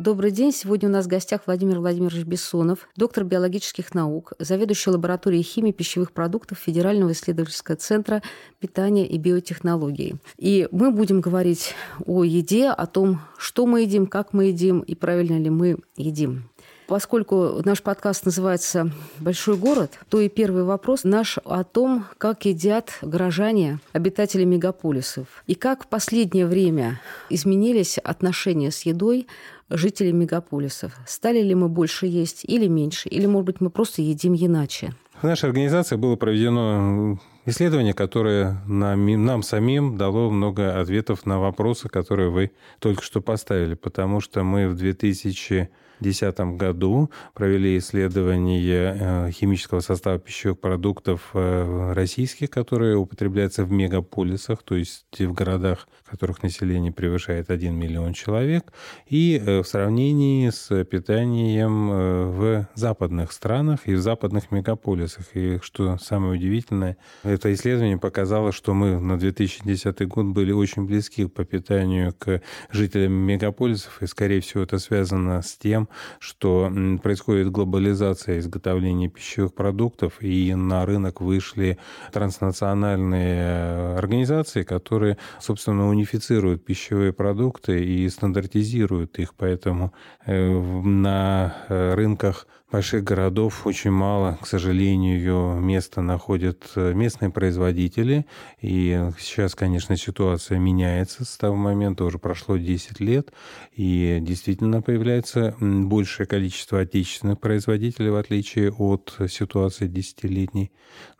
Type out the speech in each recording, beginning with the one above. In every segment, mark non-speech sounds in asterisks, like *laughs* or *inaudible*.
Добрый день. Сегодня у нас в гостях Владимир Владимирович Бессонов, доктор биологических наук, заведующий лабораторией химии пищевых продуктов Федерального исследовательского центра питания и биотехнологий. И мы будем говорить о еде, о том, что мы едим, как мы едим и правильно ли мы едим. Поскольку наш подкаст называется «Большой город», то и первый вопрос наш о том, как едят горожане, обитатели мегаполисов, и как в последнее время изменились отношения с едой жителей мегаполисов. Стали ли мы больше есть или меньше, или, может быть, мы просто едим иначе? В нашей организации было проведено исследование, которое нам, нам самим дало много ответов на вопросы, которые вы только что поставили, потому что мы в 2000 2010 году провели исследование э, химического состава пищевых продуктов э, российских, которые употребляются в мегаполисах, то есть в городах, в которых население превышает 1 миллион человек, и э, в сравнении с питанием в западных странах и в западных мегаполисах. И что самое удивительное, это исследование показало, что мы на 2010 год были очень близки по питанию к жителям мегаполисов, и, скорее всего, это связано с тем, что происходит глобализация изготовления пищевых продуктов, и на рынок вышли транснациональные э, организации, которые, собственно, унифицируют пищевые продукты и стандартизируют их. Поэтому э, на э, рынках больших городов очень мало, к сожалению, места находят э, местные производители. И сейчас, конечно, ситуация меняется с того момента, уже прошло 10 лет, и действительно появляется большее количество отечественных производителей, в отличие от ситуации десятилетней.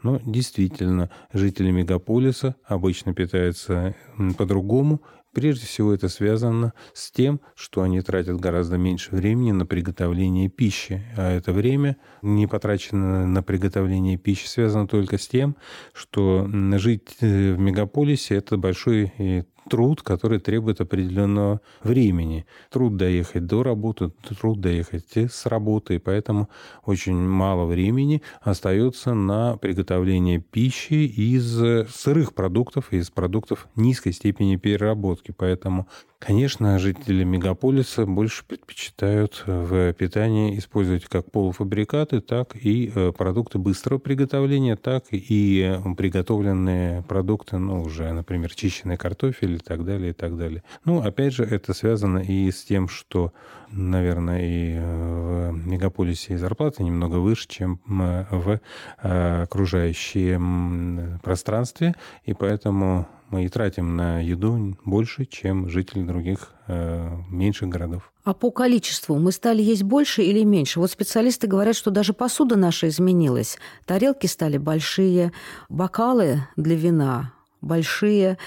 Но действительно, жители мегаполиса обычно питаются по-другому, Прежде всего это связано с тем, что они тратят гораздо меньше времени на приготовление пищи, а это время, не потраченное на приготовление пищи, связано только с тем, что жить э, в мегаполисе – это большой труд, который требует определенного времени. Труд доехать до работы, труд доехать с работы, и поэтому очень мало времени остается на приготовление пищи из сырых продуктов, из продуктов низкой степени переработки. Поэтому Конечно, жители мегаполиса больше предпочитают в питании использовать как полуфабрикаты, так и э, продукты быстрого приготовления, так и приготовленные продукты, ну, уже, например, чищенный картофель и так далее, и так далее. Ну, опять же, это связано и с тем, что, наверное, и в мегаполисе зарплаты немного выше, чем в э, окружающем пространстве, и поэтому мы тратим на еду больше, чем жители других э, меньших городов. А по количеству мы стали есть больше или меньше? Вот специалисты говорят, что даже посуда наша изменилась. Тарелки стали большие, бокалы для вина большие.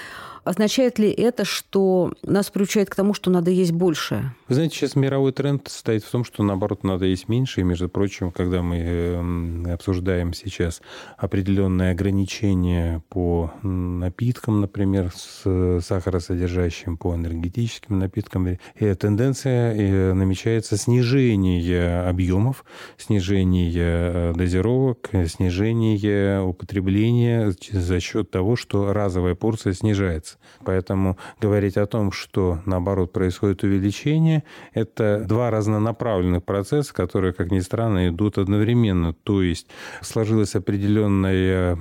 Означает ли это, что нас приучает к тому, что надо есть больше? Вы знаете, сейчас мировой тренд стоит в том, что, наоборот, надо есть меньше. И, между прочим, когда мы эм, обсуждаем сейчас определенные ограничения по напиткам, например, с сахаросодержащим, по энергетическим напиткам, и тенденция э, намечается снижение объемов, снижение э, дозировок, снижение употребления за счет того, что разовая порция снижается. Поэтому говорить о том, что наоборот происходит увеличение, это два разнонаправленных процесса, которые, как ни странно, идут одновременно. То есть сложилась определенная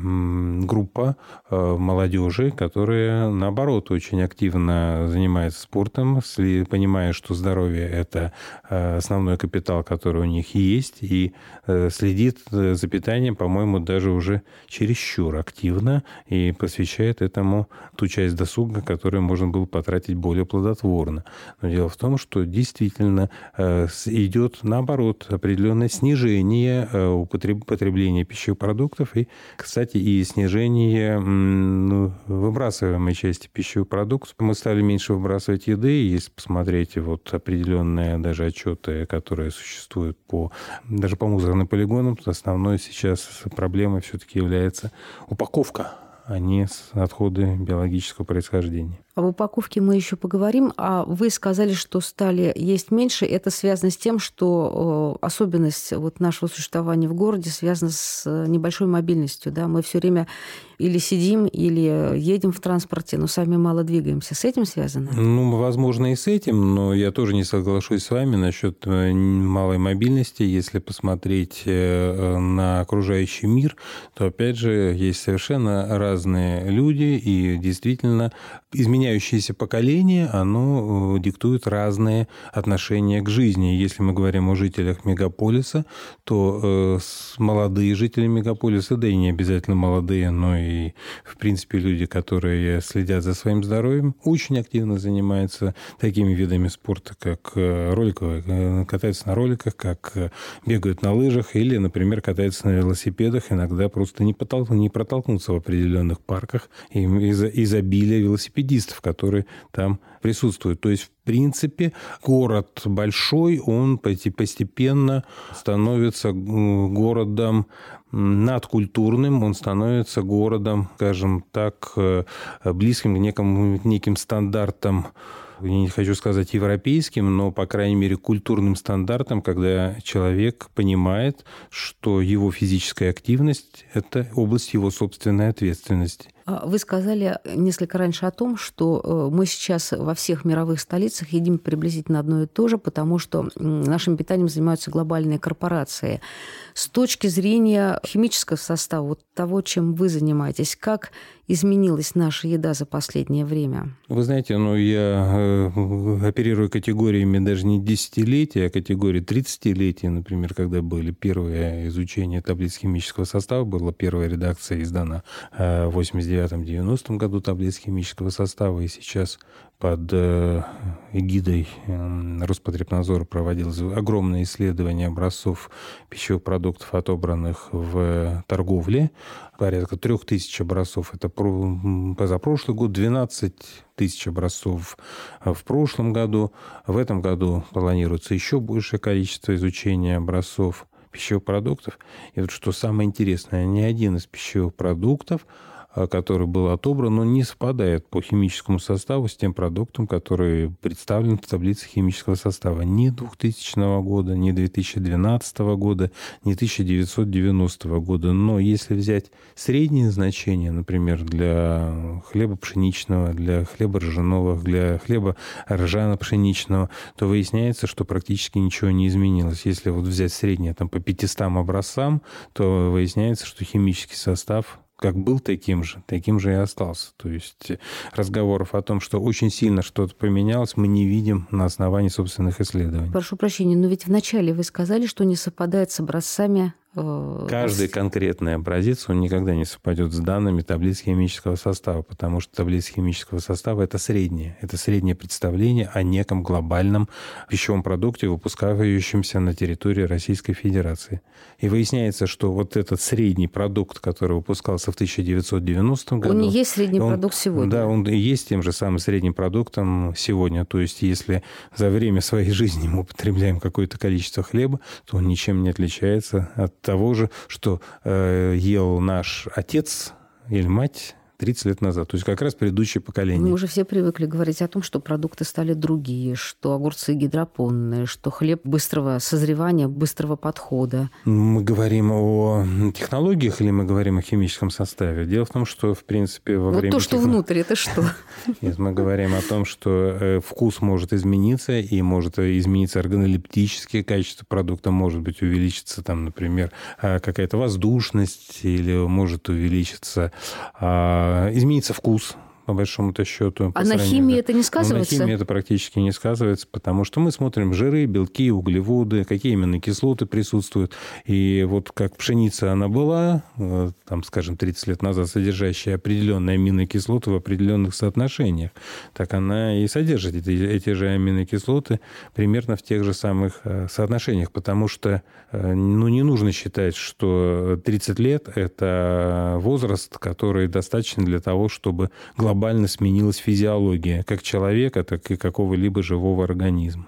группа э, молодежи, которая наоборот очень активно занимается спортом, понимая, что здоровье – это э, основной капитал, который у них есть, и э, следит за питанием, по-моему, даже уже чересчур активно и посвящает этому ту часть досуга, который можно было потратить более плодотворно. Но дело в том, что действительно э, идет, наоборот, определенное снижение э, употребления пищевых продуктов и, кстати, и снижение ну, выбрасываемой части пищевых продуктов. Мы стали меньше выбрасывать еды, если посмотреть вот определенные даже отчеты, которые существуют по, даже по мусорным полигонам, основной сейчас проблемой все-таки является упаковка а не отходы биологического происхождения. Об упаковке мы еще поговорим. А вы сказали, что стали есть меньше. Это связано с тем, что особенность вот нашего существования в городе связана с небольшой мобильностью. Да? Мы все время или сидим, или едем в транспорте, но сами мало двигаемся. С этим связано? Ну, возможно, и с этим, но я тоже не соглашусь с вами насчет э, малой мобильности. Если посмотреть э, на окружающий мир, то, опять же, есть совершенно разные люди, и действительно изменяющееся поколение, оно э, диктует разные отношения к жизни. Если мы говорим о жителях мегаполиса, то молодые жители мегаполиса, да и не обязательно молодые, но и в принципе, люди, которые следят за своим здоровьем, очень активно занимаются такими видами спорта, как э, роликовые, э, катаются на роликах, как э, бегают на лыжах или, например, катаются на велосипедах. Иногда просто не, потол... не протолкнуться в определенных парках из-за изобилия велосипедистов, которые там присутствуют. То есть, в принципе, город большой, он постепенно становится городом надкультурным, он становится городом, скажем так, э, близким к неким, неким стандартам я не хочу сказать европейским, но, по крайней мере, культурным стандартам, когда человек понимает, что его физическая активность – это область его собственной ответственности. А вы сказали несколько раньше о том, что э, мы сейчас во всех мировых столицах едим приблизительно одно и то же, потому что нашим питанием занимаются глобальные корпорации. С точки зрения химического состава, вот того, чем вы занимаетесь, как изменилась наша еда за последнее время? Вы знаете, ну, я э, оперирую категориями даже не десятилетия, а категории 30-летия, например, когда были первые изучения таблиц химического состава, была первая редакция издана э, в 89-90 году таблиц химического состава, и сейчас под э, эгидой Роспотребнадзора проводилось огромное исследование образцов пищевых продуктов, отобранных в торговле. Порядка трех тысяч образцов. Это позапрошлый год, 12 тысяч образцов в прошлом году. В этом году планируется еще большее количество изучения образцов пищевых продуктов. И вот что самое интересное, ни один из пищевых продуктов – а, который был отобран, он не совпадает по химическому составу с тем продуктом, который представлен в таблице химического состава ни 2000 года, ни 2012 года, ни 1990 года. Но если взять средние значения, например, для хлеба пшеничного, для хлеба ржаного, для хлеба ржано-пшеничного, то выясняется, что практически ничего не изменилось. Если вот взять среднее там, по 500 образцам, то выясняется, что химический состав как был таким же, таким же и остался. То есть разговоров о том, что очень сильно что-то поменялось, мы не видим на основании собственных исследований. Прошу прощения, но ведь вначале вы сказали, что не совпадает с образцами Каждый конкретный образец, он никогда не совпадет с данными таблиц химического состава, потому что таблица химического состава – это среднее. Это среднее представление о неком глобальном пищевом продукте, выпускающемся на территории Российской Федерации. И выясняется, что вот этот средний продукт, который выпускался в 1990 году... Он не есть средний он, продукт сегодня. Да, он и есть тем же самым средним продуктом сегодня. То есть если за время своей жизни мы употребляем какое-то количество хлеба, то он ничем не отличается от того же, что э, ел наш отец или мать 30 лет назад. То есть как раз предыдущее поколение. Мы уже все привыкли говорить о том, что продукты стали другие, что огурцы гидропонные, что хлеб быстрого созревания, быстрого подхода. Мы говорим о технологиях или мы говорим о химическом составе? Дело в том, что, в принципе, во вот время... то, что техно... внутрь, это что? *laughs* Нет, мы говорим о том, что э, вкус может измениться, и может измениться органолептические качества продукта, может быть, увеличиться, там, например, э, какая-то воздушность, или может увеличиться а, Э, изменится вкус по большому-то счету. А на химии это не сказывается? на химии это практически не сказывается, потому что мы смотрим жиры, белки, углеводы, какие именно кислоты присутствуют. И вот как пшеница она была, э, там, скажем, 30 лет назад, содержащая определенные аминокислоты в определенных соотношениях, так она и содержит эти, эти же аминокислоты примерно в тех же самых э, соотношениях, потому что э, ну, не нужно считать, что 30 лет – это возраст, который достаточно для того, чтобы глобально глобально сменилась физиология как человека, так и какого-либо живого организма.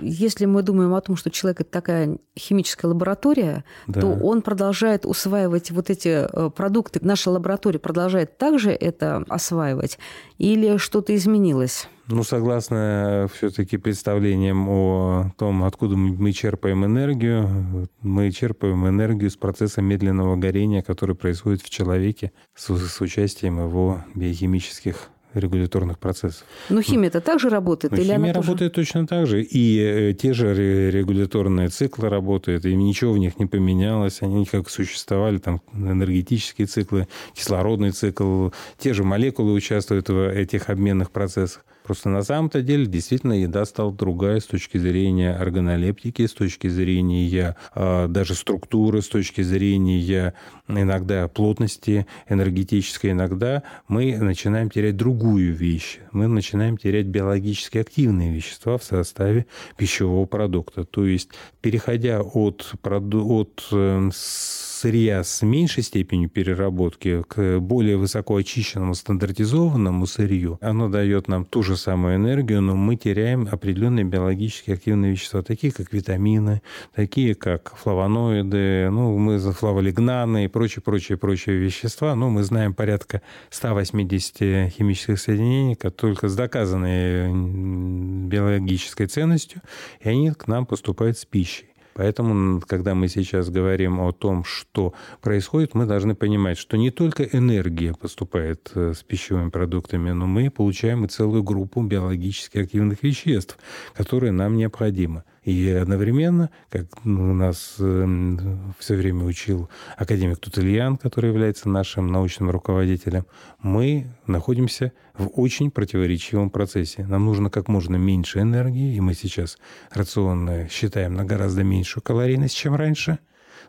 Если мы думаем о том, что человек – это такая химическая лаборатория, да. то он продолжает усваивать вот эти э, продукты. Наша лаборатория продолжает также это осваивать или что-то изменилось? Ну, согласно все-таки представлениям о том, откуда мы черпаем энергию, мы черпаем энергию с процесса медленного горения, который происходит в человеке с, с участием его биохимических регуляторных процессов. Но химия-то также работает? Но или химия она работает тоже... точно так же. И э, те же регуляторные циклы работают, и ничего в них не поменялось. Они как существовали, там энергетические циклы, кислородный цикл, те же молекулы участвуют в этих обменных процессах. Просто на самом-то деле действительно еда стала другая с точки зрения органолептики, с точки зрения э, даже структуры, с точки зрения иногда плотности энергетической. Иногда мы начинаем терять другую вещь. Мы начинаем терять биологически активные вещества в составе пищевого продукта. То есть, переходя от, от э, сырья с меньшей степенью переработки к более высоко очищенному стандартизованному сырью, оно дает нам ту же самую энергию, но мы теряем определенные биологически активные вещества, такие как витамины, такие как флавоноиды, ну, мы флаволигнаны и прочие, прочие, прочие вещества. Ну, мы знаем порядка 180 химических соединений, только с доказанной биологической ценностью, и они к нам поступают с пищей. Поэтому, когда мы сейчас говорим о том, что происходит, мы должны понимать, что не только энергия поступает э, с пищевыми продуктами, но мы получаем и целую группу биологически активных веществ, которые нам необходимы. И одновременно, как нас эм, все время учил академик Тутельян, который является нашим научным руководителем, мы находимся в очень противоречивом процессе. Нам нужно как можно меньше энергии, и мы сейчас рационно считаем на гораздо меньшую калорийность, чем раньше.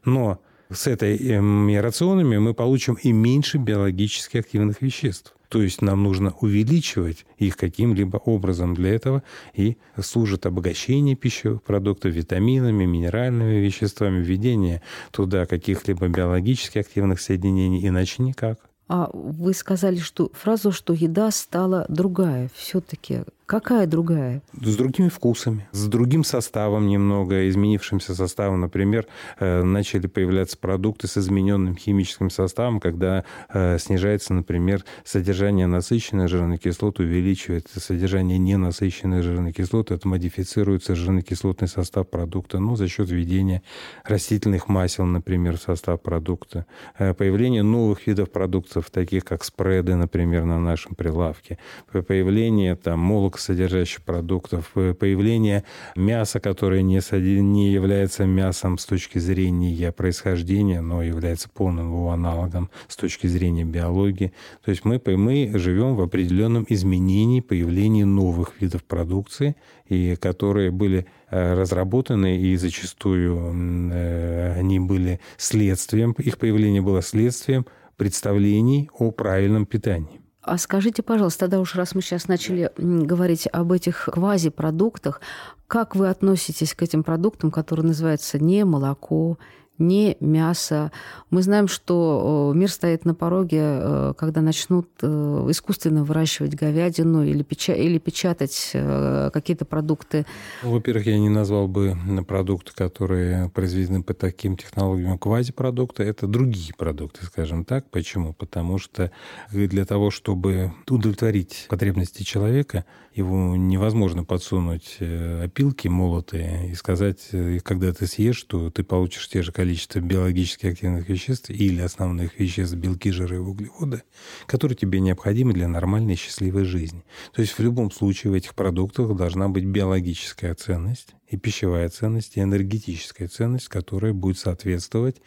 Но с этими рационами мы получим и меньше биологически активных веществ. То есть нам нужно увеличивать их каким-либо образом. Для этого и служит обогащение пищевых продуктов витаминами, минеральными веществами, введение туда каких-либо биологически активных соединений, иначе никак. А вы сказали что фразу, что еда стала другая. Все-таки Какая другая? С другими вкусами, с другим составом немного, изменившимся составом. Например, э, начали появляться продукты с измененным химическим составом, когда э, снижается, например, содержание насыщенных жирных кислот, увеличивается содержание ненасыщенных жирных кислот, это модифицируется жирно-кислотный состав продукта, ну, за счет введения растительных масел, например, в состав продукта. Э, появление новых видов продуктов, таких как спреды, например, на нашем прилавке. Появление там молок содержащих продуктов, э, появление мяса, которое не, не является мясом с точки зрения происхождения, но является полным его аналогом с точки зрения биологии. То есть мы, мы живем в определенном изменении, появлении новых видов продукции, и которые были э, разработаны, и зачастую э, они были следствием, их появление было следствием представлений о правильном питании. А скажите, пожалуйста, тогда уж раз мы сейчас начали говорить об этих квазипродуктах, как вы относитесь к этим продуктам, которые называются не молоко, не мясо. Мы знаем, что э, мир стоит на пороге, э, когда начнут э, искусственно выращивать говядину или, печа или печатать какие-то продукты. Ну, во-первых, я не назвал бы продукты, которые произведены по таким технологиям квазипродукты. Это другие продукты, скажем так. Почему? Потому что для того, чтобы удовлетворить потребности человека, его невозможно подсунуть опилки молотые и сказать, когда ты съешь, что ты получишь те же количество биологически активных веществ или основных веществ, белки, жиры и углеводы, которые тебе необходимы для нормальной счастливой жизни. То есть в любом случае в этих продуктах должна быть биологическая ценность и пищевая ценность, и энергетическая ценность, которая будет соответствовать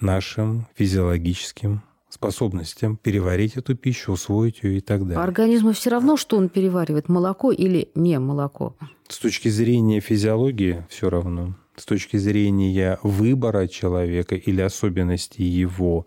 нашим физиологическим способностям переварить эту пищу, усвоить ее и так далее. Организму все равно, что он переваривает, молоко или не молоко? С точки зрения физиологии все равно с точки зрения выбора человека или особенностей его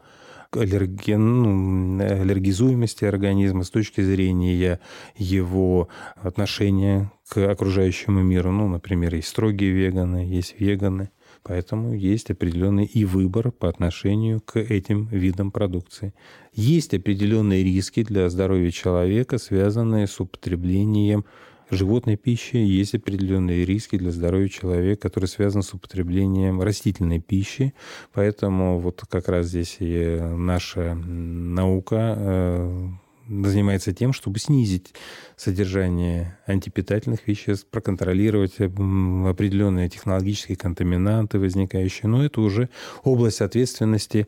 аллерген, ну, аллергизуемости организма, с точки зрения его отношения к окружающему миру. Ну, например, есть строгие веганы, есть веганы. Поэтому есть определенный и выбор по отношению к этим видам продукции. Есть определенные риски для здоровья человека, связанные с употреблением животной пище есть определенные риски для здоровья человека, которые связаны с употреблением растительной пищи. Поэтому вот как раз здесь и наша наука э, занимается тем, чтобы снизить содержание антипитательных веществ, проконтролировать определенные технологические контаминанты, возникающие. Но это уже область ответственности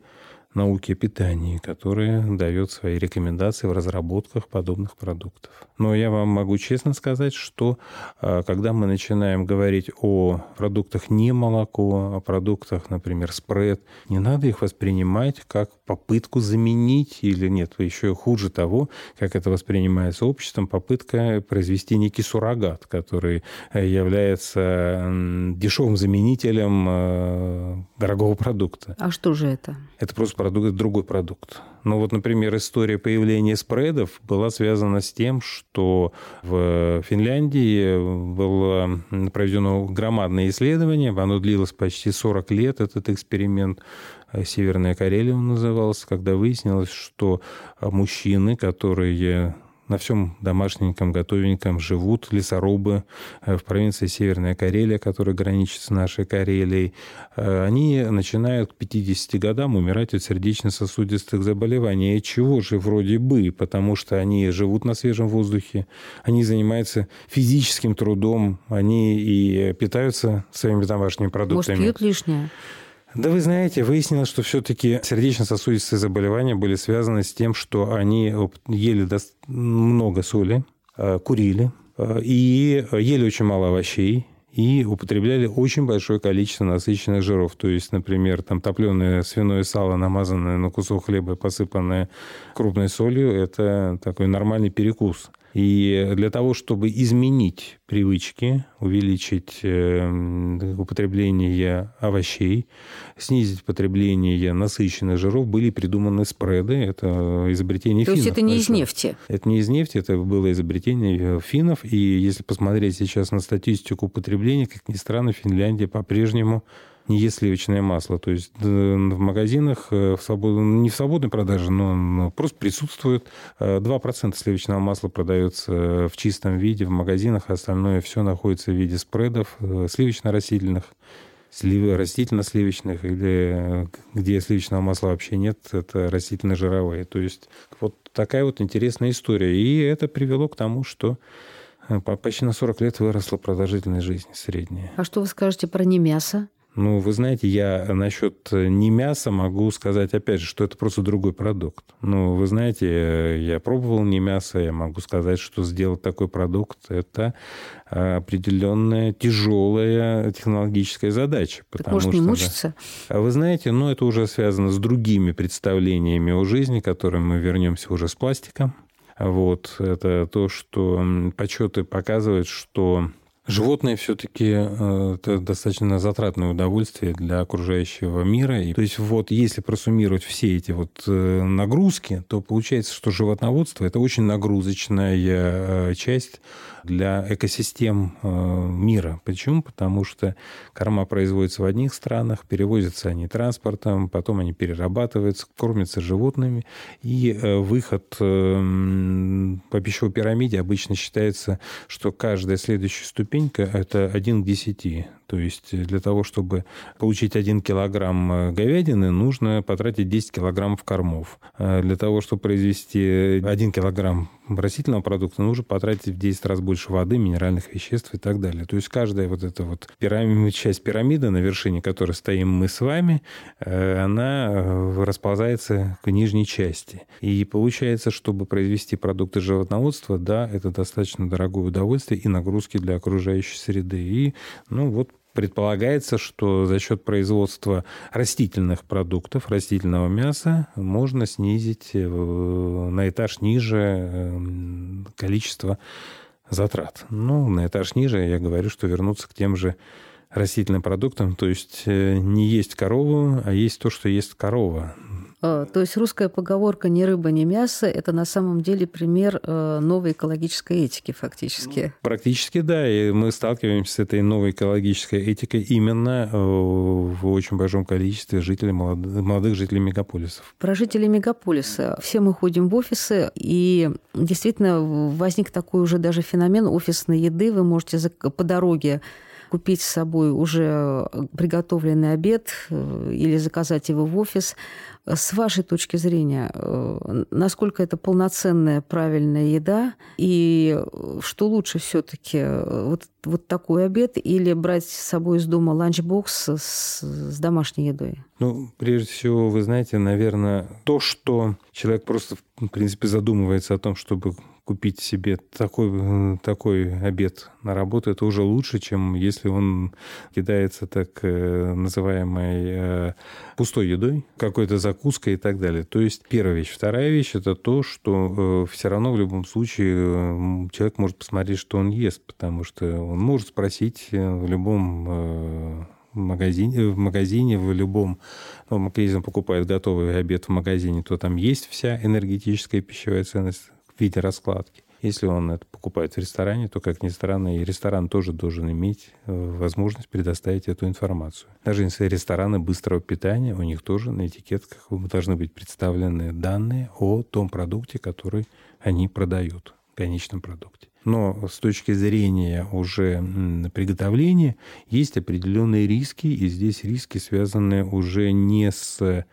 науки о питании, которая дает свои рекомендации в разработках подобных продуктов. Но я вам могу честно сказать, что а, когда мы начинаем говорить о продуктах не молоко, о продуктах, например, спред, не надо их воспринимать как попытку заменить или нет, еще хуже того, как это воспринимается обществом, попытка произвести некий суррогат, который является дешевым заменителем э, дорогого продукта. А что же это? Это просто продукт, другой продукт. Ну вот, например, история появления спредов была связана с тем, что в Финляндии было проведено громадное исследование, оно длилось почти 40 лет, этот эксперимент, Северная Карелия он назывался, когда выяснилось, что мужчины, которые на всем домашненьком, готовеньком живут лесорубы э, в провинции Северная Карелия, которая граничит с нашей Карелией. Э, они начинают к 50 годам умирать от сердечно-сосудистых заболеваний. И чего же вроде бы? Потому что они живут на свежем воздухе, они занимаются физическим трудом, они и питаются своими домашними продуктами. Может, пьют лишнее? Да вы знаете, выяснилось, что все-таки сердечно-сосудистые заболевания были связаны с тем, что они ели много соли, э, курили э, и ели очень мало овощей, и употребляли очень большое количество насыщенных жиров. То есть, например, там топленое свиное сало, намазанное на кусок хлеба и посыпанное крупной солью, это такой нормальный перекус – и для того, чтобы изменить привычки, увеличить э, употребление овощей, снизить потребление насыщенных жиров, были придуманы спреды. Это изобретение То финнов. То есть это не из нефти? Это не из нефти, это было изобретение финнов. И если посмотреть сейчас на статистику употребления, как ни странно, Финляндия по-прежнему не есть сливочное масло. То есть э, в магазинах э, в свобод... не в свободной продаже, но просто присутствует. 2% э, сливочного масла продается в чистом виде в магазинах, а остальное все находится в виде спредов сливочно-растительных растительно-сливочных, или где сливочного масла вообще нет, это растительно-жировые. То есть вот такая вот интересная история. И это привело к тому, что почти на 40 лет выросла продолжительность жизни средняя. А что вы скажете про не мясо? Ну, вы знаете, я насчет э, не мяса могу сказать, опять же, что это просто другой продукт. Ну, вы знаете, э, я пробовал не мясо, я могу сказать, что сделать такой продукт – это определенная тяжелая технологическая задача. Так может не мучиться? Да, вы знаете, ну, это уже связано с другими представлениями о жизни, к которым мы вернемся уже с пластиком. Вот, это то, что подсчеты показывают, что Животные все-таки э, это достаточно затратное удовольствие для окружающего мира. И, то есть вот если просуммировать все эти вот э, нагрузки, то получается, что животноводство – это очень нагрузочная э, часть для экосистем мира. Почему? Потому что корма производится в одних странах, перевозятся они транспортом, потом они перерабатываются, кормятся животными. И выход по пищевой пирамиде обычно считается, что каждая следующая ступень ступенька – это 1 к 10. То есть для того, чтобы получить 1 килограмм э, говядины, нужно потратить 10 килограммов кормов. А для того, чтобы произвести 1 килограмм растительного продукта, нужно потратить в 10 раз больше воды, минеральных веществ и так далее. То есть каждая вот эта вот пирамид, часть пирамиды, на вершине которой стоим мы с вами, э, она э, расползается к нижней части. И получается, чтобы произвести продукты животноводства, да, это достаточно дорогое удовольствие и нагрузки для окружающей среды. И, ну, вот Предполагается, что за счет производства растительных продуктов, растительного мяса, можно снизить э, на этаж ниже э, количество затрат. Ну, на этаж ниже я говорю, что вернуться к тем же растительным продуктам, то есть э, не есть корову, а есть то, что есть корова. Э, то есть русская поговорка «ни рыба, ни мясо» – это на самом деле пример э, новой экологической этики фактически. Ну, практически да, и мы сталкиваемся с этой новой экологической этикой именно э, в очень большом количестве жителей, молодых жителей мегаполисов. Про жителей мегаполиса. Все мы ходим в офисы, и действительно возник такой уже даже феномен офисной еды. Вы можете по дороге купить с собой уже приготовленный обед или заказать его в офис. С вашей точки зрения, э, насколько это полноценная, правильная еда, и что лучше все-таки э, вот, вот такой обед или брать с собой из дома ланчбокс с, с домашней едой? Ну, прежде всего, вы знаете, наверное, то, что человек просто, в принципе, задумывается о том, чтобы купить себе такой, такой обед на работу, это уже лучше, чем если он кидается так э, называемой э, пустой едой, какой-то закуской и так далее. То есть первая вещь. Вторая вещь – это то, что э, все равно в любом случае человек может посмотреть, что он ест, потому что он может спросить в любом магазине, в магазине, в любом, ну, если он покупает готовый обед в магазине, то там есть вся энергетическая пищевая ценность в виде раскладки. Если он это покупает в ресторане, то, как ни странно, и ресторан тоже должен иметь э, возможность предоставить эту информацию. Даже если рестораны быстрого питания, у них тоже на этикетках должны быть представлены данные о том продукте, который они продают, конечном продукте. Но с точки зрения уже приготовления есть определенные риски, и здесь риски связаны уже не с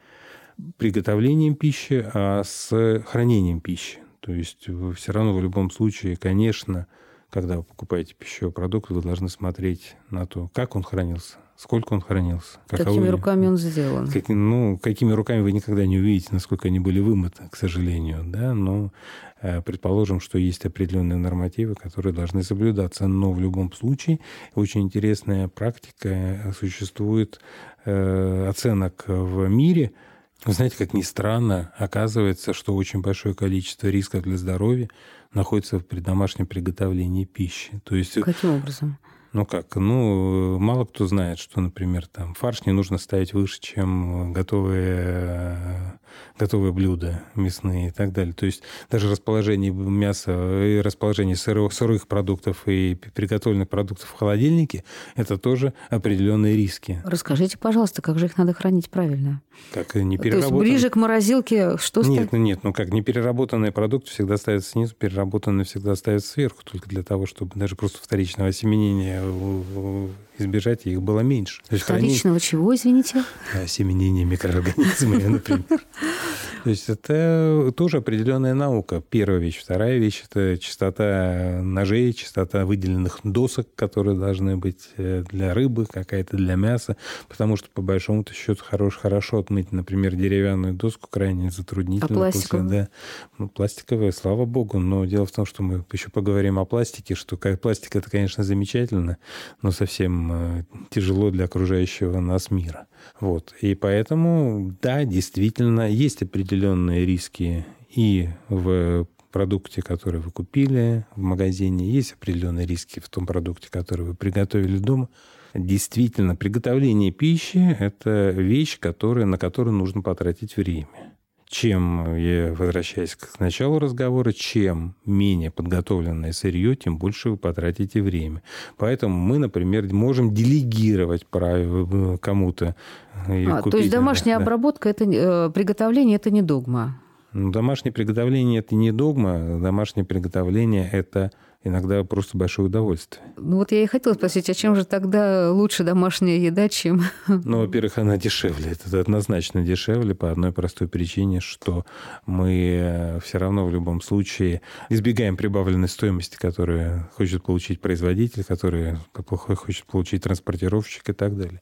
приготовлением пищи, а с хранением пищи. То есть вы все равно в любом случае, конечно, когда вы покупаете пищевой продукт, вы должны смотреть на то, как он хранился, сколько он хранился. Какими каковы... руками он сделан. Как, ну, какими руками вы никогда не увидите, насколько они были вымыты, к сожалению. Да? Но э, предположим, что есть определенные нормативы, которые должны соблюдаться. Но в любом случае очень интересная практика существует э, оценок в мире – вы знаете, как ни странно, оказывается, что очень большое количество рисков для здоровья находится при домашнем приготовлении пищи. То есть, Каким образом? Ну как? Ну, мало кто знает, что, например, там фарш не нужно ставить выше, чем готовые, готовые блюда мясные и так далее. То есть даже расположение мяса и расположение сырых, сырых продуктов и приготовленных продуктов в холодильнике – это тоже определенные риски. Расскажите, пожалуйста, как же их надо хранить правильно? Как не переработанные... То есть ближе к морозилке что Нет, ставить? ну нет, ну как, не переработанные продукты всегда ставятся снизу, переработанные всегда ставятся сверху, только для того, чтобы даже просто вторичного осеменения избежать, их было меньше. Вторичного хранить... чего, извините? Осеменение микроорганизмов, *laughs* например. То есть это тоже определенная наука. Первая вещь. Вторая вещь – это частота ножей, частота выделенных досок, которые должны быть э, для рыбы, какая-то для мяса. Потому что, по большому-то счету, хорош, хорошо отмыть, например, деревянную доску крайне затруднительно. А пластиковую? Да. Ну, пластиковая, слава богу. Но дело в том, что мы еще поговорим о пластике, что пластик – это, конечно, замечательно, но совсем э, тяжело для окружающего нас мира. Вот. И поэтому, да, действительно, есть определенные риски и в продукте, который вы купили в магазине, есть определенные риски в том продукте, который вы приготовили дома. Действительно, приготовление пищи – это вещь, которая, на которую нужно потратить время чем, я возвращаюсь к началу разговора, чем менее подготовленное сырье, тем больше вы потратите время. Поэтому мы, например, можем делегировать право кому-то. А, то есть домашняя да. обработка, это, э, приготовление – это не догма? Ну, домашнее приготовление – это не догма. Домашнее приготовление – это иногда просто большое удовольствие. Ну вот я и хотела спросить, а чем же тогда лучше домашняя еда, чем... *laughs* Ну, во-первых, она дешевле. Это однозначно дешевле по одной простой причине, что мы э, все равно в любом случае избегаем прибавленной стоимости, которую хочет получить производитель, которую хочет получить транспортировщик и так далее.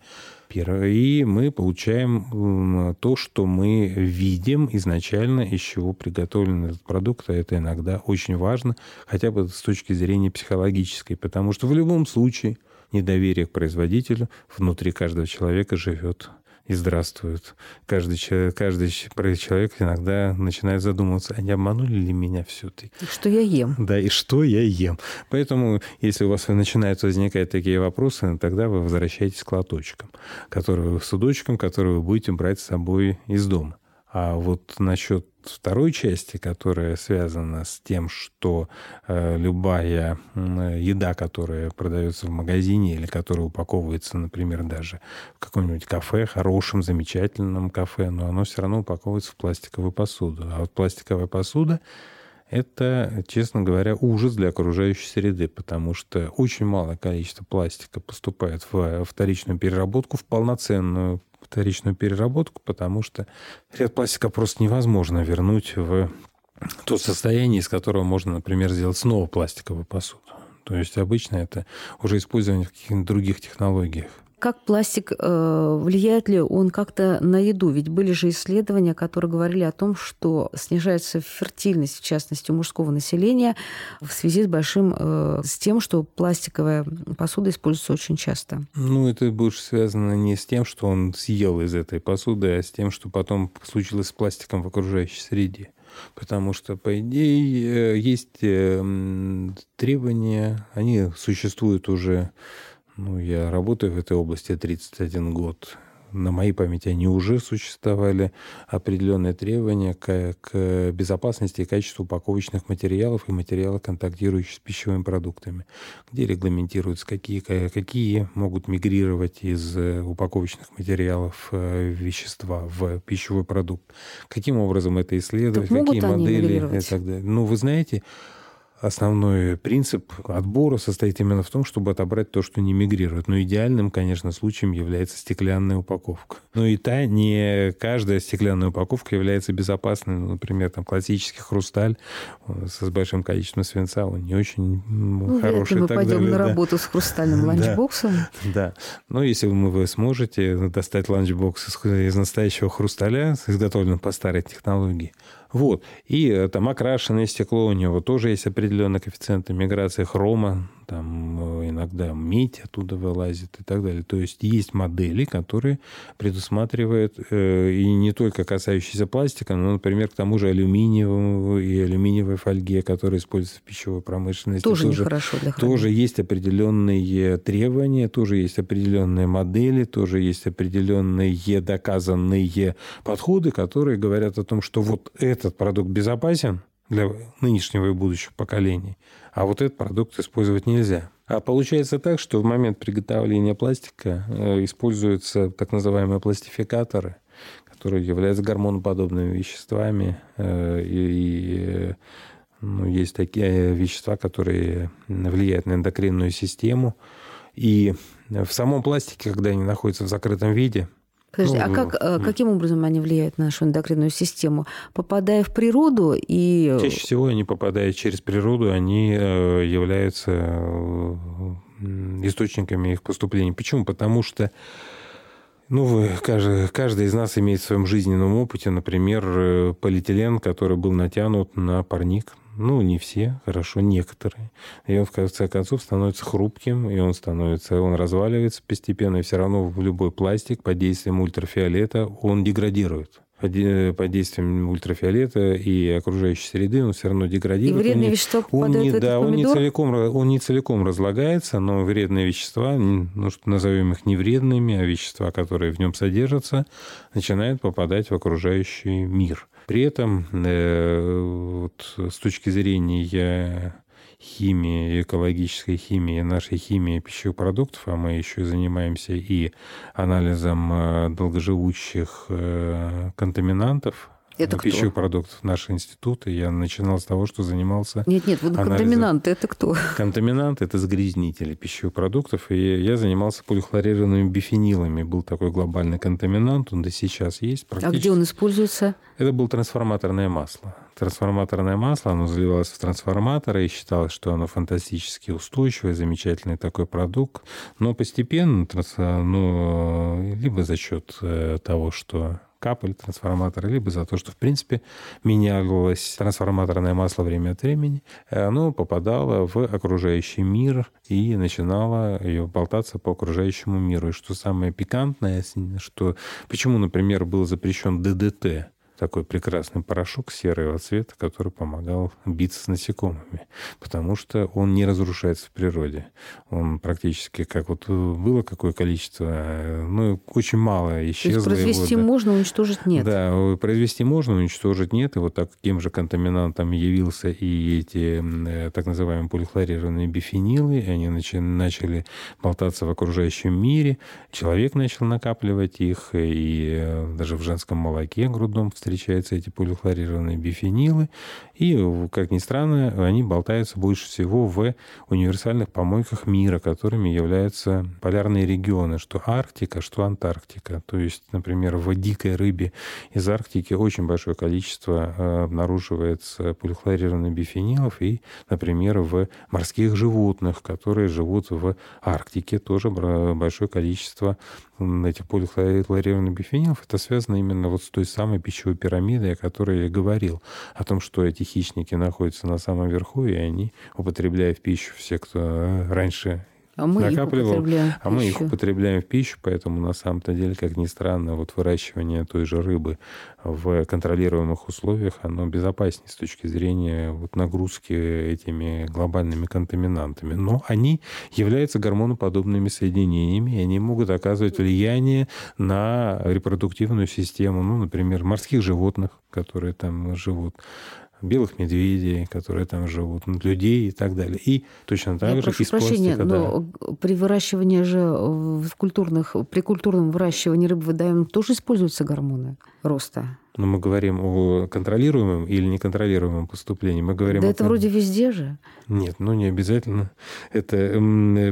И мы получаем то, что мы видим изначально, из чего приготовлен этот продукт. А это иногда очень важно, хотя бы с точки зрения психологической, потому что в любом случае недоверие к производителю внутри каждого человека живет и здравствуют. Каждый, человек, каждый человек иногда начинает задумываться, а не обманули ли меня все-таки? Что я ем. Да, и что я ем. Поэтому, если у вас начинают возникать такие вопросы, тогда вы возвращаетесь к лоточкам, которые, судочкам, которые вы будете брать с собой из дома. А вот насчет второй части, которая связана с тем, что э, любая э, еда, которая продается в магазине или которая упаковывается, например, даже в каком-нибудь кафе, хорошем, замечательном кафе, но оно все равно упаковывается в пластиковую посуду. А вот пластиковая посуда это, честно говоря, ужас для окружающей среды, потому что очень малое количество пластика поступает в вторичную переработку, в полноценную вторичную переработку, потому что ряд пластика просто невозможно вернуть в то состояние, из которого можно, например, сделать снова пластиковую посуду. То есть обычно это уже использование в каких-то других технологиях. Как пластик, э, влияет ли он как-то на еду? Ведь были же исследования, которые говорили о том, что снижается фертильность, в частности, у мужского населения в связи с большим, э, с тем, что пластиковая посуда используется очень часто. Ну, это больше связано не с тем, что он съел из этой посуды, а с тем, что потом случилось с пластиком в окружающей среде. Потому что, по идее, э, есть требования, они существуют уже ну, я работаю в этой области 31 год. На моей памяти они уже существовали определенные требования к, к безопасности и качеству упаковочных материалов и материалов, контактирующих с пищевыми продуктами, где регламентируются, какие, какие могут мигрировать из э, упаковочных материалов э, вещества в пищевой продукт, каким образом это исследовать, какие модели и так далее. Ну, вы знаете, основной принцип отбора состоит именно в том, чтобы отобрать то, что не мигрирует. Но идеальным, конечно, случаем является стеклянная упаковка. Но и та, не каждая стеклянная упаковка является безопасной. Ну, например, там классический хрусталь э, с большим количеством свинца, он не очень ну, хороший. мы пойдем далее, на да. работу с хрустальным *laughs* ланчбоксом. *laughs* Да. Но если вы сможете достать ланчбокс из настоящего хрусталя, изготовленного по старой технологии, вот. И э, там окрашенное стекло у него тоже есть определенный коэффициент миграции хрома, там э, иногда медь оттуда вылазит и так далее. То есть есть модели, которые предусматривают э, и не только касающиеся пластика, но, например, к тому же алюминиевому и алюминиевой фольге, которые используются в пищевой промышленности. Тоже, тоже нехорошо для хранения. Тоже есть определенные требования, тоже есть определенные модели, тоже есть определенные доказанные подходы, которые говорят о том, что вот это этот продукт безопасен для нынешнего и будущего поколений, а вот этот продукт использовать нельзя. А получается так, что в момент приготовления пластика э, используются так называемые пластификаторы, которые являются гормоноподобными веществами. Э, и ну, есть такие вещества, которые влияют на эндокринную систему. И в самом пластике, когда они находятся в закрытом виде, Подожди, а ну, а как, ну. каким образом они влияют на нашу эндокринную систему? Попадая в природу и... Чаще всего они, попадая через природу, они э, являются э, источниками их поступления. Почему? Потому что ну, вы, каждый, каждый из нас имеет в своем жизненном опыте, например, полиэтилен, который был натянут на парник, ну, не все, хорошо, некоторые. И он, в конце концов, становится хрупким, и он становится, он разваливается постепенно, и все равно в любой пластик под действием ультрафиолета он деградирует под действием ультрафиолета и окружающей среды, он все равно деградирует. И вредные он вещества он не, в да, он не, целиком, он не целиком разлагается, но вредные вещества, ну, что назовем их не вредными, а вещества, которые в нем содержатся, начинают попадать в окружающий мир. При этом э, вот, с точки зрения химии, экологической химии, нашей химии пищевых продуктов, а мы еще занимаемся и анализом э, долгоживущих э, контаминантов, это пищевых кто? продуктов нашего института. Я начинал с того, что занимался... Нет, нет, вот анализом. контаминанты это кто? Контаминанты – это загрязнители пищевых продуктов. И я занимался полихлорированными бифенилами. Был такой глобальный контаминант, он до сейчас есть. А где он используется? Это было трансформаторное масло. Трансформаторное масло, оно заливалось в трансформаторы, и считалось, что оно фантастически устойчивое, замечательный такой продукт. Но постепенно, ну, либо за счет э, того, что капали трансформаторы, либо за то, что, в принципе, менялось трансформаторное масло время от времени, оно попадало в окружающий мир и начинало ее болтаться по окружающему миру. И что самое пикантное, что почему, например, был запрещен ДДТ такой прекрасный порошок серого цвета, который помогал биться с насекомыми, потому что он не разрушается в природе. Он практически, как вот было какое количество, ну, очень мало исчезло. То есть произвести его, да. можно, уничтожить нет. Да, произвести можно, уничтожить нет. И вот таким же контаминантом явился и эти э, так называемые полихлорированные бифенилы. Они начали болтаться в окружающем мире. Человек начал накапливать их, и э, даже в женском молоке грудном встречаются эти полихлорированные бифенилы. И, как ни странно, они болтаются больше всего в универсальных помойках мира, которыми являются полярные регионы, что Арктика, что Антарктика. То есть, например, в дикой рыбе из Арктики очень большое количество э, обнаруживается полихлорированных бифенилов, и, например, в морских животных, которые живут в Арктике, тоже большое количество этих полихлорированных бифенилов. Это связано именно вот с той самой пищевой пирамидой, о которой я говорил, о том, что эти хищники находятся на самом верху, и они употребляя в пищу все, кто э, раньше а мы накапливал, их а мы их употребляем в пищу, поэтому на самом-то деле, как ни странно, вот выращивание той же рыбы в контролируемых условиях, оно безопаснее с точки зрения вот нагрузки этими глобальными контаминантами. Но они являются гормоноподобными соединениями, и они могут оказывать влияние на репродуктивную систему, ну, например, морских животных, которые там живут, белых медведей, которые там живут, людей и так далее. И точно так Я же прошу из прощения, пластика, но да. при выращивании же в культурных, при культурном выращивании рыбы водоемов тоже используются гормоны роста. Но мы говорим о контролируемом или неконтролируемом поступлении. Мы говорим да о... это вроде везде же. Нет, ну не обязательно. Это,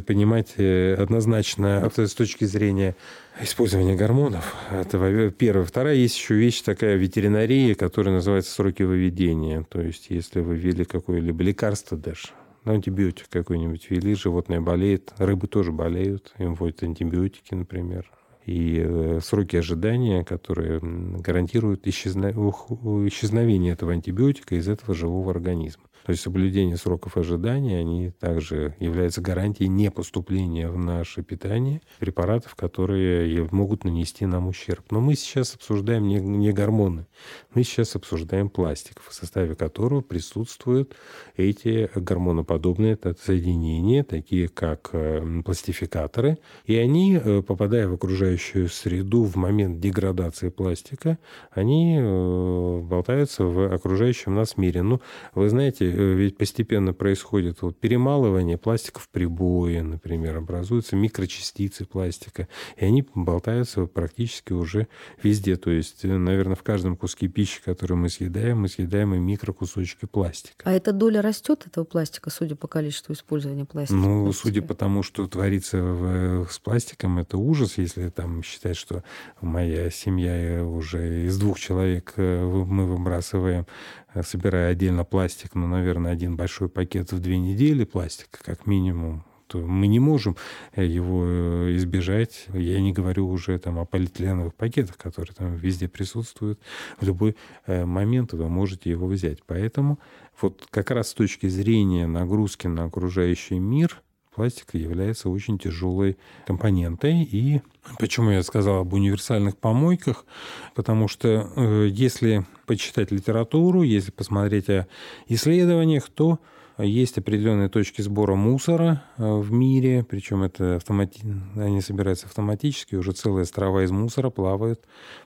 понимать однозначно с точки зрения использования гормонов. Это первое. Вторая, есть еще вещь такая ветеринария, которая называется сроки выведения. То есть, если вы ввели какое-либо лекарство даже, антибиотик какой-нибудь ввели, животное болеет, рыбы тоже болеют, им вводят антибиотики, например и э, сроки ожидания, которые гарантируют исчезновение этого антибиотика из этого живого организма. То есть соблюдение сроков ожидания, они также являются гарантией непоступления в наше питание препаратов, которые могут нанести нам ущерб. Но мы сейчас обсуждаем не, не гормоны, мы сейчас обсуждаем пластик, в составе которого присутствуют эти гормоноподобные соединения, такие как э, пластификаторы, и они, э, попадая в окружающую среду в момент деградации пластика, они э, болтаются в окружающем нас мире. Ну, вы знаете, ведь постепенно происходит вот перемалывание пластика в прибое, например, образуются микрочастицы пластика, и они болтаются практически уже везде. То есть, э, наверное, в каждом куске пищи, который мы съедаем, мы съедаем и микрокусочки пластика. А эта доля растет этого пластика, судя по количеству использования пластика? Ну, судя по тому, что творится в, с пластиком, это ужас, если там считать, что моя семья уже из двух человек э, мы выбрасываем Э, собирая отдельно пластик, ну, наверное, один большой пакет в две недели пластика, как минимум, то мы не можем э, его э, избежать. Я не говорю уже там о полиэтиленовых пакетах, которые там везде присутствуют. В любой момент вы можете его взять. Поэтому вот как раз с точки зрения нагрузки на окружающий мир пластик является очень тяжелой компонентой. И почему я сказал об универсальных помойках? Потому что если почитать литературу, если посмотреть о исследованиях, то есть определенные точки сбора мусора э, в мире, причем это автомати... они собираются автоматически, уже целые острова из мусора плавают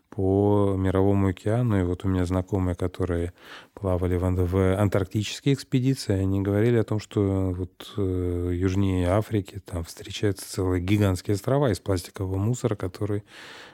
по Мировому океану. И вот у меня знакомые, которые плавали в антарктические экспедиции, они говорили о том, что вот э, южнее Африки там встречаются целые гигантские острова из пластикового мусора, который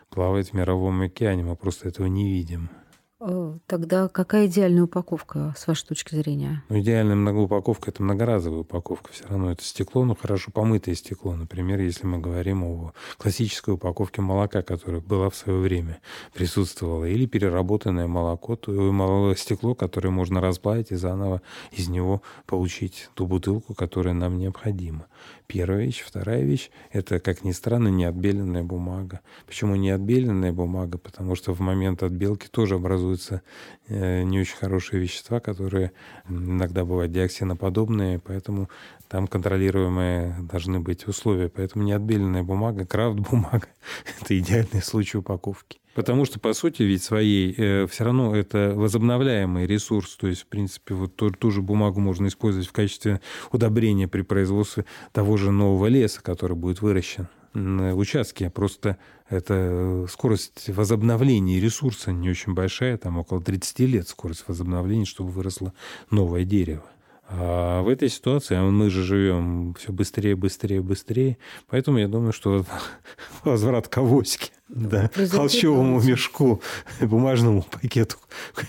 плавает в Мировом океане. Мы просто этого не видим. Э, тогда какая идеальная упаковка, с вашей точки зрения? Ну, идеальная многоупаковка – это многоразовая упаковка. Все равно это стекло, но хорошо помытое стекло. Например, если мы говорим о классической упаковке молока, которая была в свое время, присутствовала, или переработанное молоко, то стекло, которое можно расплавить и заново из него получить ту бутылку, которая нам необходима. Первая вещь. Вторая вещь – это, как ни странно, неотбеленная бумага. Почему неотбеленная бумага? Потому что в момент отбелки тоже образуется э, не очень хорошие вещества, которые иногда бывают диоксиноподобные, поэтому там контролируемые должны быть условия. Поэтому неотбеленная бумага, крафт-бумага – *laughs* это идеальный случай упаковки. Потому что, по сути, ведь своей э, все равно это возобновляемый ресурс. То есть, в принципе, вот ту, ту же бумагу можно использовать в качестве удобрения при производстве того же нового леса, который будет выращен на участке. Просто это скорость возобновления ресурса не очень большая, там около 30 лет скорость возобновления, чтобы выросло новое дерево. А в этой ситуации а мы же живем все быстрее, быстрее, быстрее. Поэтому я думаю, что *laughs* возврат к авоське, да, холщовому мешку, бумажному пакету